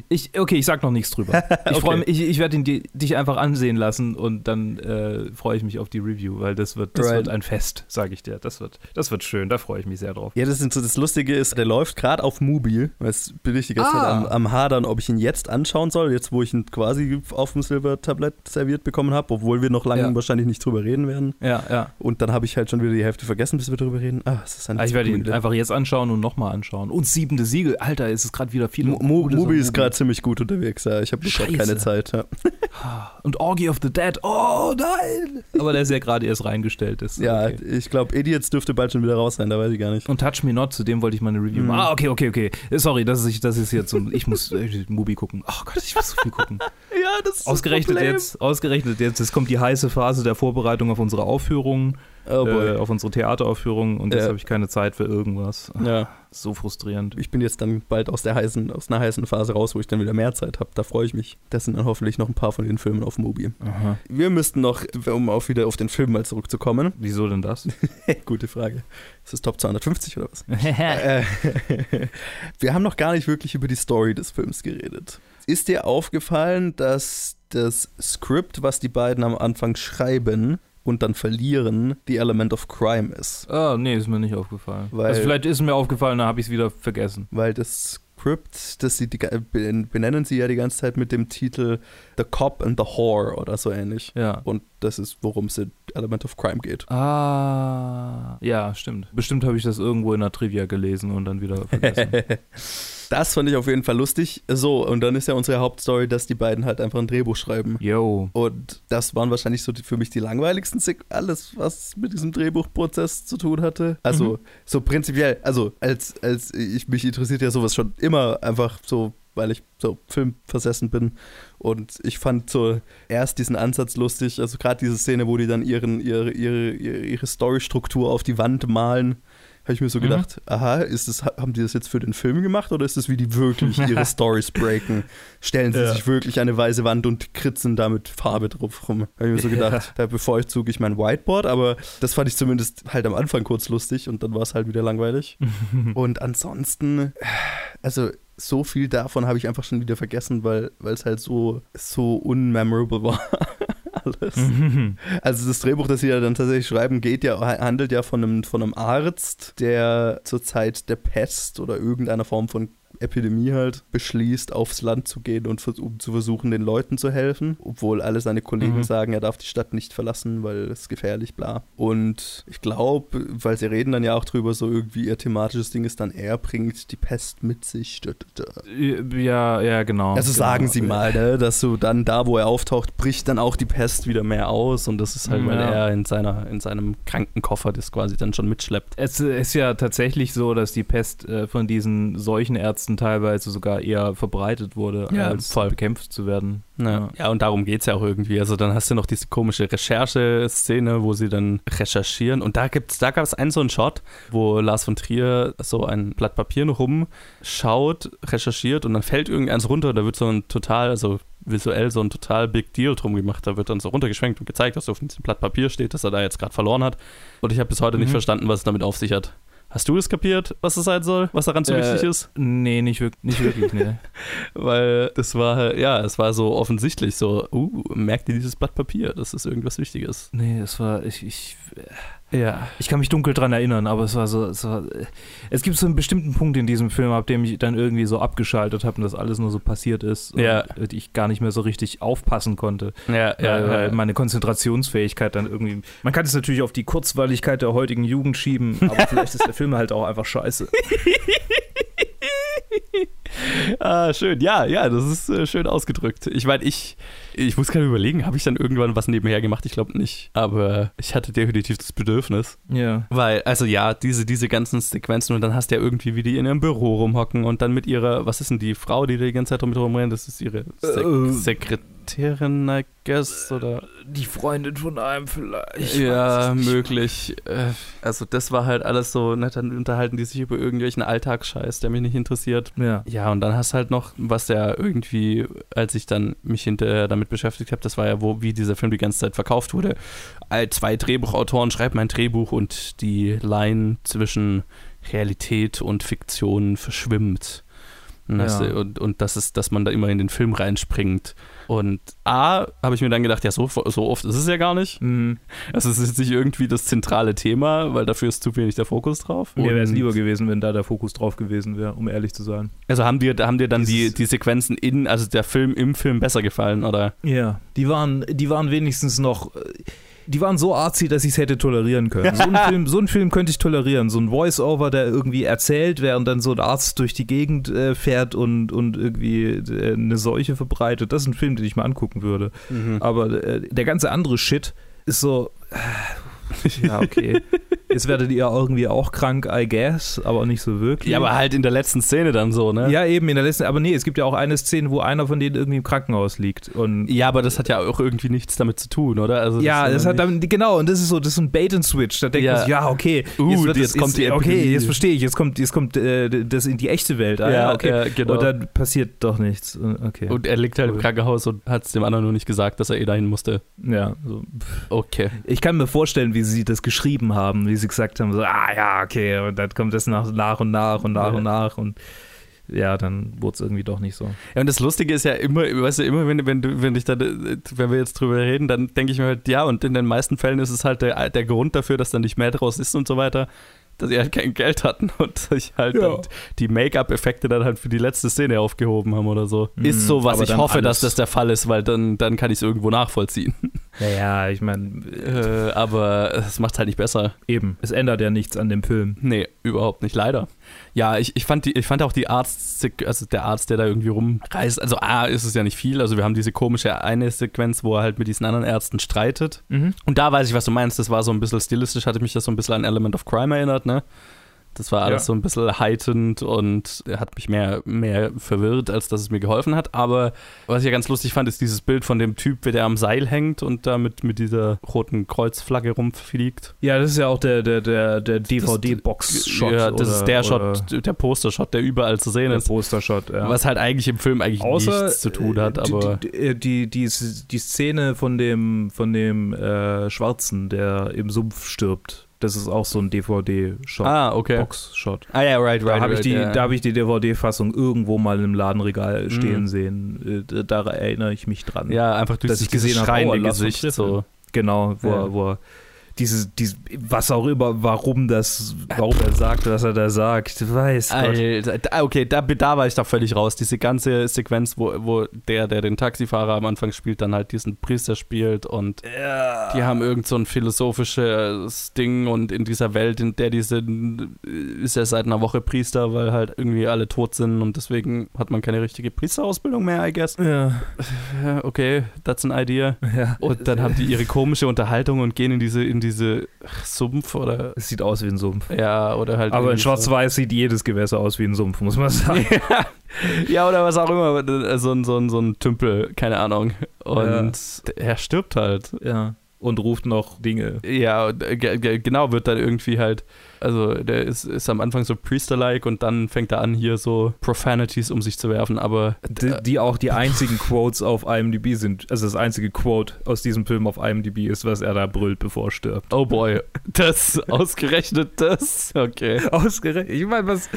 Ich, okay, ich sag noch nichts drüber. Ich okay. freue mich, ich, ich werde dich einfach ansehen lassen und dann äh, freue ich mich auf die Review, weil das wird, das right. wird ein Fest, sage ich dir. Das wird, das wird schön, da freue ich mich sehr drauf. Ja, das, ist das Lustige ist, der läuft gerade auf Mubi. Jetzt bin ich die ganze ah. Zeit am, am, Hadern, ob ich ihn jetzt anschauen soll, jetzt wo ich ihn quasi auf dem Silbertablett serviert bekommen habe, obwohl wir noch lange ja. wahrscheinlich nicht drüber reden werden. Ja, ja. Und dann habe ich halt schon wieder die Hälfte vergessen, bis wir darüber reden. Ah, es ist ein ah, ich werde ihn einfach jetzt anschauen und nochmal anschauen. Und siebente Siegel. Alter, ist es gerade wieder viel. Mo Mubi ist gerade ziemlich gut unterwegs, ja. Ich habe gerade keine Zeit. Ja. Und Orgy of the Dead. Oh nein! Aber der ist ja gerade erst reingestellt. Ist ja, okay. ich glaube, Idiots dürfte bald schon wieder raus sein, da weiß ich gar nicht. Und Touch Me Not, zu dem wollte ich mal eine Review mhm. machen. Ah, okay, okay, okay. Sorry, das ist, das ist jetzt so. Ich muss äh, Mubi gucken. Oh Gott, ich muss so viel gucken. ja, das ist Ausgerechnet jetzt, ausgerechnet jetzt, es kommt die heiße Phase der Vorbereitung auf unsere Aufführung oh äh, auf unsere Theateraufführung und jetzt habe ich keine Zeit für irgendwas. Ja. So frustrierend. Ich bin jetzt dann bald aus der heißen, aus einer heißen Phase raus, wo ich dann wieder mehr Zeit habe. Da freue ich mich. Das sind dann hoffentlich noch ein paar von den Filmen auf Mobi. Aha. Wir müssten noch, um auch wieder auf den Film mal zurückzukommen. Wieso denn das? Gute Frage. Ist das Top 250 oder was? äh, wir haben noch gar nicht wirklich über die Story des Films geredet. Ist dir aufgefallen, dass das Skript, was die beiden am Anfang schreiben, und dann verlieren, die Element of Crime ist. Ah, oh, nee, ist mir nicht aufgefallen. Weil, also vielleicht ist mir aufgefallen, dann habe ich es wieder vergessen. Weil das Skript, das sie die, benennen sie ja die ganze Zeit mit dem Titel The Cop and the Whore oder so ähnlich. Ja. Und das ist, worum es in Element of Crime geht. Ah, ja, stimmt. Bestimmt habe ich das irgendwo in der Trivia gelesen und dann wieder vergessen. Das fand ich auf jeden Fall lustig. So, und dann ist ja unsere Hauptstory, dass die beiden halt einfach ein Drehbuch schreiben. Yo. Und das waren wahrscheinlich so die, für mich die langweiligsten, alles, was mit diesem Drehbuchprozess zu tun hatte. Also, mhm. so prinzipiell, also, als, als ich mich interessiert ja sowas schon immer einfach so weil ich so filmversessen bin. Und ich fand so erst diesen Ansatz lustig, also gerade diese Szene, wo die dann ihren, ihre, ihre, ihre Storystruktur auf die Wand malen habe ich mir so mhm. gedacht, mhm. aha, ist das, haben die das jetzt für den Film gemacht oder ist das, wie die wirklich ihre Stories breaken? Stellen sie ja. sich wirklich eine weiße Wand und kritzen damit Farbe drauf rum. Habe ich mir so gedacht, ja. da bevorzuge ich mein Whiteboard, aber das fand ich zumindest halt am Anfang kurz lustig und dann war es halt wieder langweilig. und ansonsten, also so viel davon habe ich einfach schon wieder vergessen, weil es halt so, so unmemorable war. Alles. Also das Drehbuch, das sie ja dann tatsächlich schreiben, geht ja, handelt ja von einem, von einem Arzt, der zur Zeit der Pest oder irgendeiner Form von Epidemie halt beschließt, aufs Land zu gehen und um zu versuchen, den Leuten zu helfen, obwohl alle seine Kollegen mhm. sagen, er darf die Stadt nicht verlassen, weil es gefährlich, bla. Und ich glaube, weil sie reden dann ja auch drüber, so irgendwie ihr thematisches Ding ist dann, er bringt die Pest mit sich. Ja, ja, genau. Also genau. sagen sie mal, ne, dass so dann da, wo er auftaucht, bricht dann auch die Pest wieder mehr aus und das ist halt, weil ja. er in, seiner, in seinem Krankenkoffer das quasi dann schon mitschleppt. Es ist ja tatsächlich so, dass die Pest äh, von diesen Seuchenärzten Ärzten teilweise sogar eher verbreitet wurde, ja, als voll. bekämpft zu werden. Ja, ja und darum geht es ja auch irgendwie. Also dann hast du noch diese komische Rechercheszene, wo sie dann recherchieren. Und da gibt's, da gab es einen so einen Shot, wo Lars von Trier so ein Blatt Papier noch rumschaut, recherchiert und dann fällt irgendeins runter. Da wird so ein total, also visuell so ein total Big Deal drum gemacht. Da wird dann so runtergeschwenkt und gezeigt, was auf diesem Blatt Papier steht, dass er da jetzt gerade verloren hat. Und ich habe bis heute mhm. nicht verstanden, was es damit auf sich hat. Hast du es kapiert, was es sein soll, was daran so äh, wichtig ist? Nee, nicht, wirklich, nicht wirklich, nee. Weil das war, ja, es war so offensichtlich so, uh, merkt ihr dieses Blatt Papier, das ist irgendwas Wichtiges. Nee, es war, ich, ich, ja, ich kann mich dunkel dran erinnern, aber es war so, es, war, es gibt so einen bestimmten Punkt in diesem Film, ab dem ich dann irgendwie so abgeschaltet habe und das alles nur so passiert ist ja. und ich gar nicht mehr so richtig aufpassen konnte. Ja, ja, weil meine Konzentrationsfähigkeit dann irgendwie. Man kann es natürlich auf die Kurzweiligkeit der heutigen Jugend schieben, aber vielleicht ist der Film halt auch einfach scheiße. ah, schön. Ja, ja, das ist äh, schön ausgedrückt. Ich meine, ich, ich muss gerade überlegen, habe ich dann irgendwann was nebenher gemacht? Ich glaube nicht. Aber ich hatte definitiv das Bedürfnis. Ja. Weil, also ja, diese, diese ganzen Sequenzen und dann hast du ja irgendwie, wie die in ihrem Büro rumhocken und dann mit ihrer, was ist denn die Frau, die da die ganze Zeit mit rumrennt? Das ist ihre Sek uh, Sekretärin, I guess, oder? Die Freundin von einem vielleicht. Ja, möglich. Äh, also das war halt alles so, ne, dann unterhalten die sich über irgendwelchen Alltagsscheiß, der mich nicht interessiert. Ja. Ja, und dann hast halt noch, was ja irgendwie, als ich dann mich hinterher damit beschäftigt habe, das war ja, wo, wie dieser Film die ganze Zeit verkauft wurde. Zwei Drehbuchautoren schreiben ein Drehbuch und die Line zwischen Realität und Fiktion verschwimmt. Und, ja. und, und das ist, dass man da immer in den Film reinspringt. Und A, habe ich mir dann gedacht, ja, so, so oft ist es ja gar nicht. Mhm. Also es ist nicht irgendwie das zentrale Thema, weil dafür ist zu wenig der Fokus drauf. Mir wäre es lieber gewesen, wenn da der Fokus drauf gewesen wäre, um ehrlich zu sein. Also haben dir, haben dir dann die, die Sequenzen in, also der Film im Film besser gefallen, oder? Ja, die waren, die waren wenigstens noch die waren so artsy, dass ich es hätte tolerieren können. So einen, Film, so einen Film könnte ich tolerieren. So ein Voice-Over, der irgendwie erzählt, während dann so ein Arzt durch die Gegend äh, fährt und, und irgendwie äh, eine Seuche verbreitet. Das ist ein Film, den ich mal angucken würde. Mhm. Aber äh, der ganze andere Shit ist so. Ja, okay. Jetzt werdet ihr irgendwie auch krank, I guess, aber nicht so wirklich. Ja, aber halt in der letzten Szene dann so, ne? Ja, eben in der letzten, aber nee, es gibt ja auch eine Szene, wo einer von denen irgendwie im Krankenhaus liegt. Und ja, aber das hat ja auch irgendwie nichts damit zu tun, oder? Also ja, das, das hat damit, genau, und das ist so, das ist ein Bait and Switch. Da denkt ja. man sich, ja, okay, uh, jetzt, jetzt kommt die Epidemie. Okay, jetzt verstehe ich, jetzt kommt, jetzt kommt äh, das in die echte Welt. Ah, ja, okay. Ja, genau. Und dann passiert doch nichts. Okay. Und er liegt halt im Krankenhaus und hat es dem anderen nur nicht gesagt, dass er eh dahin musste. Ja, so. Okay. Ich kann mir vorstellen, wie sie das geschrieben haben, wie sie gesagt haben, so, ah, ah ja, okay, und dann kommt das nach, nach und nach und nach ja. und nach und ja, dann wurde es irgendwie doch nicht so. Ja, und das Lustige ist ja immer, weißt du, immer wenn, wenn, du, wenn, ich da, wenn wir jetzt drüber reden, dann denke ich mir halt, ja, und in den meisten Fällen ist es halt der, der Grund dafür, dass dann nicht mehr draus ist und so weiter dass sie halt kein Geld hatten und sich halt ja. die Make-up-Effekte dann halt für die letzte Szene aufgehoben haben oder so. Mhm, ist so, was ich hoffe, alles. dass das der Fall ist, weil dann, dann kann ich es irgendwo nachvollziehen. Naja, ich meine. Äh, aber es macht halt nicht besser. Eben. Es ändert ja nichts an dem Film. Nee, überhaupt nicht, leider. Ja, ich, ich, fand die, ich fand auch die Arzt, also der Arzt, der da irgendwie rumreist, also A, ist es ja nicht viel. Also wir haben diese komische eine Sequenz, wo er halt mit diesen anderen Ärzten streitet. Mhm. Und da weiß ich, was du meinst. Das war so ein bisschen stilistisch, hatte mich das so ein bisschen an Element of Crime erinnert, ne? Das war alles ja. so ein bisschen heitend und hat mich mehr, mehr verwirrt, als dass es mir geholfen hat. Aber was ich ja ganz lustig fand, ist dieses Bild von dem Typ, der am Seil hängt und da mit, mit dieser roten Kreuzflagge rumfliegt. Ja, das ist ja auch der, der, der, der DVD-Box-Shot. Ja, das oder, ist der Shot, der Poster-Shot, der überall zu sehen der ist. Der Poster-Shot, ja. Was halt eigentlich im Film eigentlich Außer, nichts zu tun hat, aber. Die, die, die, die Szene von dem, von dem äh, Schwarzen, der im Sumpf stirbt Das ist auch so ein DVD-Shot. Ah, okay. Box-Shot. Ah ja, right, right. Da habe right, ich die, ja. da habe ich die DVD-Fassung irgendwo mal im Ladenregal Mhm. stehen sehen. Äh, Da erinnere ich mich dran. ja, einfach durch dass ich gesehen habe, oh, Gesicht. So. Genau, wo, Ja. wo er dieses, dieses, was auch immer, warum das, warum er sagt, was er da sagt, weiß Gott. Alter, da- okay, da, da war ich da völlig raus. Diese ganze Sequenz, wo, wo der, der den Taxifahrer am Anfang spielt, dann halt diesen Priester spielt und Ja. die haben irgend so ein philosophisches Ding und in dieser Welt, in der die sind, ist er seit einer Woche Priester, weil halt irgendwie alle tot sind und deswegen hat man keine richtige Priesterausbildung mehr, I guess. Ja, Ja, Okay, that's an idea. ja. Und dann haben die ihre komische Unterhaltung und gehen in diese, in diese Sumpf oder Es sieht aus wie ein Sumpf. ja, oder halt. Aber in. Schwarz-Weiß sieht jedes Gewässer aus wie ein Sumpf, muss man sagen. ja, oder was auch immer. äh, So ein, so ein, so ein Tümpel, keine Ahnung. Und er stirbt halt. ja. Und ruft noch Dinge. Ja, äh, ge- ge- genau, wird dann irgendwie halt, also der ist, ist am Anfang so Priester-like und dann fängt er an, hier so Profanities um sich zu werfen, aber Die, die auch die einzigen Quotes auf IMDb sind. Also das einzige Quote aus diesem Film auf IMDb ist, was er da brüllt, bevor er stirbt. oh boy, das ausgerechnet das, okay. Ausgerechnet. Ich meine, was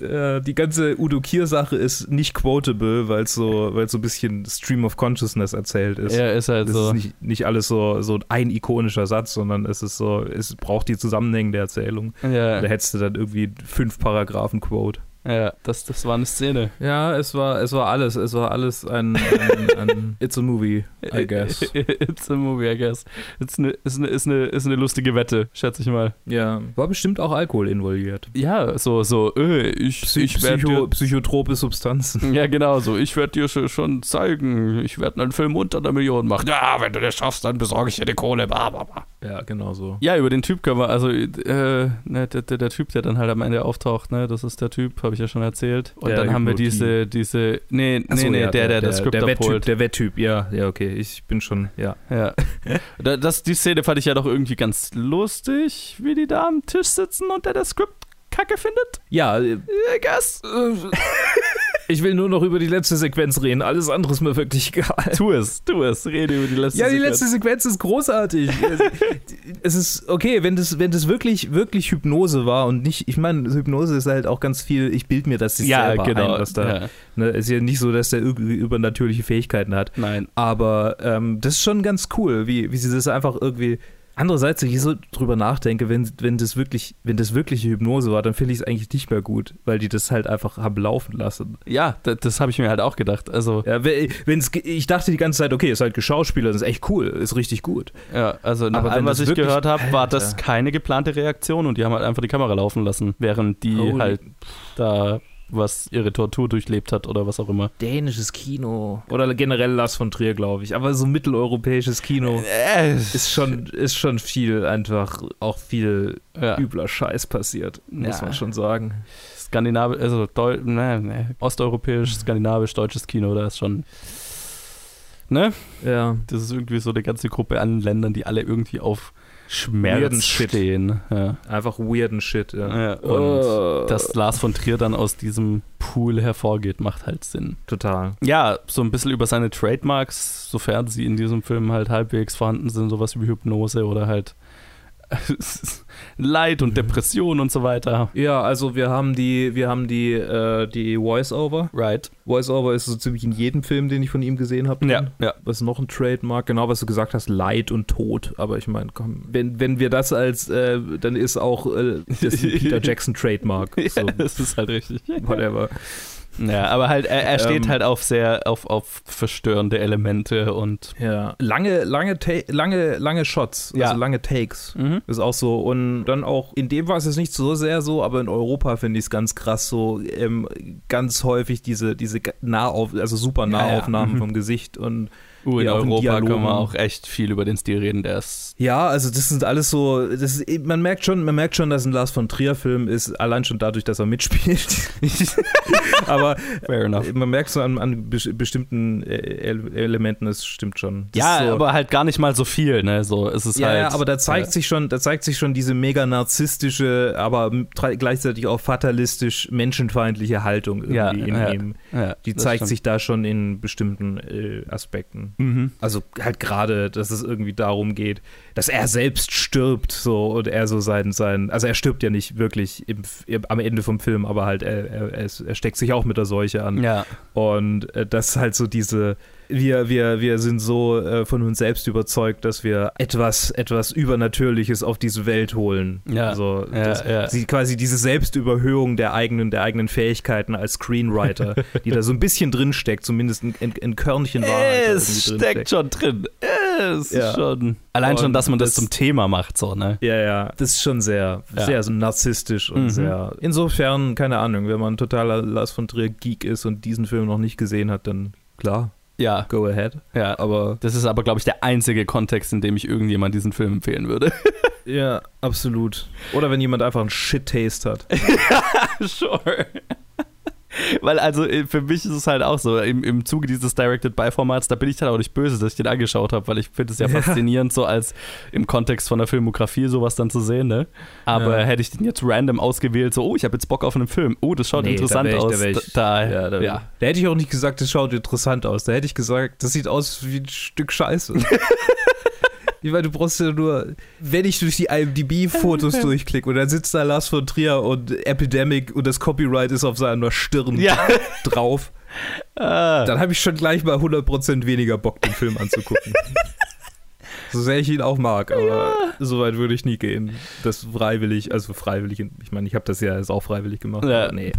äh, die ganze Udo Kier-Sache ist nicht quotable, weil es so, weil's so ein bisschen Stream of Consciousness erzählt ist. Er ist halt Das so. ist nicht, nicht alles so, so ein ikonischer Satz, sondern es ist so, es braucht die Zusammenhänge der Erzählung. Ja, Da hättest du dann irgendwie fünf Paragraphen Quote. ja das, das war eine Szene. Ja, es war, es war alles. Es war alles ein, ein, ein It's a movie, I guess. It's a movie, I guess. It's eine, ist, eine, ist, eine, ist eine lustige Wette, schätze ich mal. Ja, war bestimmt auch Alkohol involviert. Ja, so, so, äh, ich, Psy ich werde Psycho dir psychotrope Substanzen. Ja, genau so. Ich werde dir schon, zeigen. Ich werde einen Film unter einer Million machen. Ja, wenn du das schaffst, dann besorge ich dir die Kohle. Bla, bla, bla. Ja, genau so. Ja, über den Typ können wir, also äh, ne, der, der, der Typ, der dann halt am Ende auftaucht, ne, das ist der Typ, habe ich ja schon erzählt. Und Der dann haben wir diese, diese, nee, Ach so, nee, nee, ja, der, der, das Skript der abholt. Wetttyp, der Wetttyp, ja, ja, okay. Ich bin schon, ja. Ja. Da- das, die Szene fand ich ja doch irgendwie ganz lustig, wie die da am Tisch sitzen und der das Skript kacke findet. Ja, äh, I guess. ich will nur noch über die letzte Sequenz reden. Alles andere ist mir wirklich egal. Tu es, tu es, rede über die letzte Ja, die Sequenz. letzte Sequenz ist großartig. es ist okay, wenn das, wenn das wirklich, wirklich Hypnose war und nicht, ich meine, Hypnose ist halt auch ganz viel, ich bild mir das jetzt Ja, selber genau. ein, was da, ja. ne, ist ja nicht so, dass der irgendwie übernatürliche Fähigkeiten hat. Nein. Aber ähm, das ist schon ganz cool, wie, wie sie das einfach irgendwie. Andererseits, wenn ich so drüber nachdenke, wenn, wenn das wirklich, wenn das wirkliche Hypnose war, dann finde ich es eigentlich nicht mehr gut, weil die das halt einfach haben laufen lassen. Ja, das, das habe ich mir halt auch gedacht. Also, Ja, we- wenn's, ich dachte die ganze Zeit, okay, ist halt geschauspielert, ist echt cool, ist richtig gut. ja, also nach Aber allem, wenn was das ich gehört habe, war das keine geplante Reaktion und die haben halt einfach die Kamera laufen lassen, während die Holy- halt da was ihre Tortur durchlebt hat oder was auch immer. Dänisches Kino. Oder generell Lars von Trier, glaube ich. Aber so mitteleuropäisches Kino Äh, ist schon, ist schon viel einfach, auch viel ja. übler Scheiß passiert, muss Ja. man schon sagen. Skandinavisch, also Deu ne, ne, osteuropäisch, skandinavisch, deutsches Kino, da ist schon. Ne? Ja. Das ist irgendwie so eine ganze Gruppe an Ländern, die alle irgendwie auf Schmerz Weirden Shit. stehen. Ja. Einfach weirden Shit, ja. Ja, und Oh. dass Lars von Trier dann aus diesem Pool hervorgeht, macht halt Sinn. Total. Ja, so ein bisschen über seine Trademarks, sofern sie in diesem Film halt halbwegs vorhanden sind, sowas wie Hypnose oder halt Leid und Mhm. Depression und so weiter. Ja, also wir haben die, wir haben die, äh, die Voice-Over. Right. Voice-Over ist so ziemlich in jedem Film, den ich von ihm gesehen habe. Ja, ja. Was ist noch ein Trademark? Genau, was du gesagt hast, Leid und Tod. Aber ich meine, komm, wenn, wenn wir das als, äh, dann ist auch äh, das Peter Jackson Trademark. So, Ja, das ist halt richtig. whatever. Ja, aber halt, er, er steht Ähm. halt auf sehr, auf, auf verstörende Elemente und Ja. Lange, lange, lange, lange Shots, Ja. also lange Takes. mhm. Ist auch so. Und dann auch, in dem war es jetzt nicht so sehr so, aber in Europa finde ich es ganz krass so, ähm, ganz häufig diese, diese Nahauf also super Ja, ja. Nahaufnahmen Mhm. vom Gesicht und Uh, in Ja, auch in Europa kann man auch echt viel über den Stil reden, der ist. ja, also das sind alles so, das ist, man merkt schon, man merkt schon, dass ein Lars von Trier Film ist, allein schon dadurch, dass er mitspielt. aber man merkt so an, an bes- bestimmten äh, Ele- Elementen, es stimmt schon. Das Ja, so, aber halt gar nicht mal so viel, ne? So, es ist ja, halt. ja, aber da zeigt äh, sich schon, da zeigt sich schon diese mega narzisstische, aber gleichzeitig auch fatalistisch menschenfeindliche Haltung irgendwie Ja, in ja, ihm. Die zeigt stimmt. sich da schon in bestimmten äh, Aspekten. Mhm. Also halt gerade, dass es irgendwie darum geht, dass er selbst stirbt, so und er so sein, sein also er stirbt ja nicht wirklich im, im, am Ende vom Film, aber halt er, er, er steckt sich auch mit der Seuche an. Ja. Und äh, das ist halt so diese, wir, wir, wir sind so äh, von uns selbst überzeugt, dass wir etwas, etwas Übernatürliches auf diese Welt holen. Ja. Also ja, das, ja. Sie, quasi diese Selbstüberhöhung der eigenen, der eigenen Fähigkeiten als Screenwriter, die da so ein bisschen drinsteckt, zumindest ein, ein, ein Körnchen Wahrheit. Es steckt schon drin. Es Ja. schon. Allein schon, Und dass man das, das- zum Thema macht, so, ne? Ja, ja. Das ist schon sehr, Ja. sehr so narzisstisch und Mhm. sehr. Insofern, keine Ahnung, wenn man totaler Lars von Trier Geek ist und diesen Film noch nicht gesehen hat, dann klar, Ja, go ahead. ja. Aber Das ist aber, glaube ich, der einzige Kontext, in dem ich irgendjemand diesen Film empfehlen würde. ja, absolut. Oder wenn jemand einfach einen Shit-Taste hat. sure. Weil also äh, für mich ist es halt auch so, im, im Zuge dieses Directed-by-Formats, da bin ich halt auch nicht böse, dass ich den angeschaut habe, weil ich finde es ja, Ja. faszinierend, so als im Kontext von der Filmografie sowas dann zu sehen, ne? Aber Ja. hätte ich den jetzt random ausgewählt, so, oh, ich habe jetzt Bock auf einen Film, oh, das schaut Nee, da interessant wär ich- da aus. wär ich- da, Ja, da, ja. da hätte ich auch nicht gesagt, das schaut interessant aus. Da hätte ich gesagt, das sieht aus wie ein Stück Scheiße. Ich meine, du brauchst ja nur, wenn ich durch die IMDb-Fotos durchklicke und dann sitzt da Lars von Trier und Epidemic und das Copyright ist auf seiner Stirn Ja. drauf, Ah. dann habe ich schon gleich mal 100% weniger Bock, den Film anzugucken. so sehr ich ihn auch mag, aber so weit würde ich nie gehen. Das freiwillig, also freiwillig, ich meine, ich habe das ja jetzt auch freiwillig gemacht, Ja. aber nee.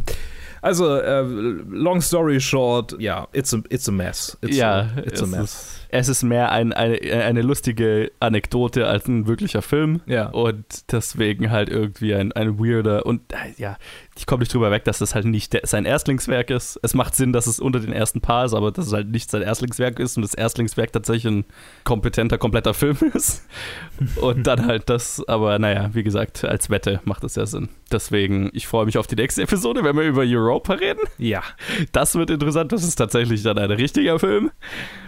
Also, äh, long story short, ja, it's a, it's a mess. It's ja, a, it's a es, mess. Es ist mehr ein, eine, eine lustige Anekdote als ein wirklicher Film. Ja. Und deswegen halt irgendwie ein, ein weirder und äh, ja, ich komme nicht drüber weg, dass das halt nicht der, sein Erstlingswerk ist. Es macht Sinn, dass es unter den ersten Paar ist, aber dass es halt nicht sein Erstlingswerk ist und das Erstlingswerk tatsächlich ein kompetenter, kompletter Film ist. Und dann halt das, aber naja, wie gesagt, als Wette macht das ja Sinn. Deswegen, ich freue mich auf die nächste Episode, wenn wir über Europa reden. Ja. Das wird interessant, das ist tatsächlich dann ein richtiger Film.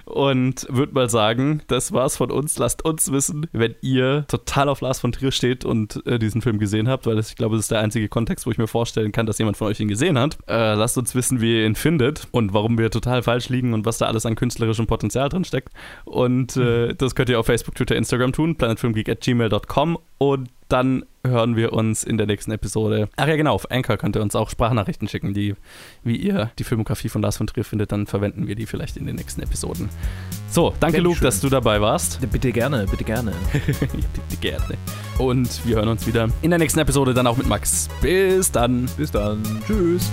Und würde mal sagen, das war's von uns. Lasst uns wissen, wenn ihr total auf Lars von Trier steht und äh, diesen Film gesehen habt, weil das, ich glaube, das ist der einzige Kontext, wo ich mir vorstellen kann, dass jemand von euch ihn gesehen hat. Äh, lasst uns wissen, wie ihr ihn findet und warum wir total falsch liegen und was da alles an künstlerischem Potenzial drin steckt. Und äh, das könnt ihr auf Facebook, Twitter, Instagram tun, planetfilmgeek.gmail.com und dann hören wir uns in der nächsten Episode. Ach ja, genau, auf Anchor könnt ihr uns auch Sprachnachrichten schicken, die, wie ihr die Filmografie von Lars von Trier findet, dann verwenden wir die vielleicht in den nächsten Episoden. So, danke Sehr Luke, schön. dass du dabei warst. Bitte gerne, bitte gerne. Bitte gerne. Und wir hören uns wieder in der nächsten Episode dann auch mit Max. Bis dann. Bis dann. Tschüss.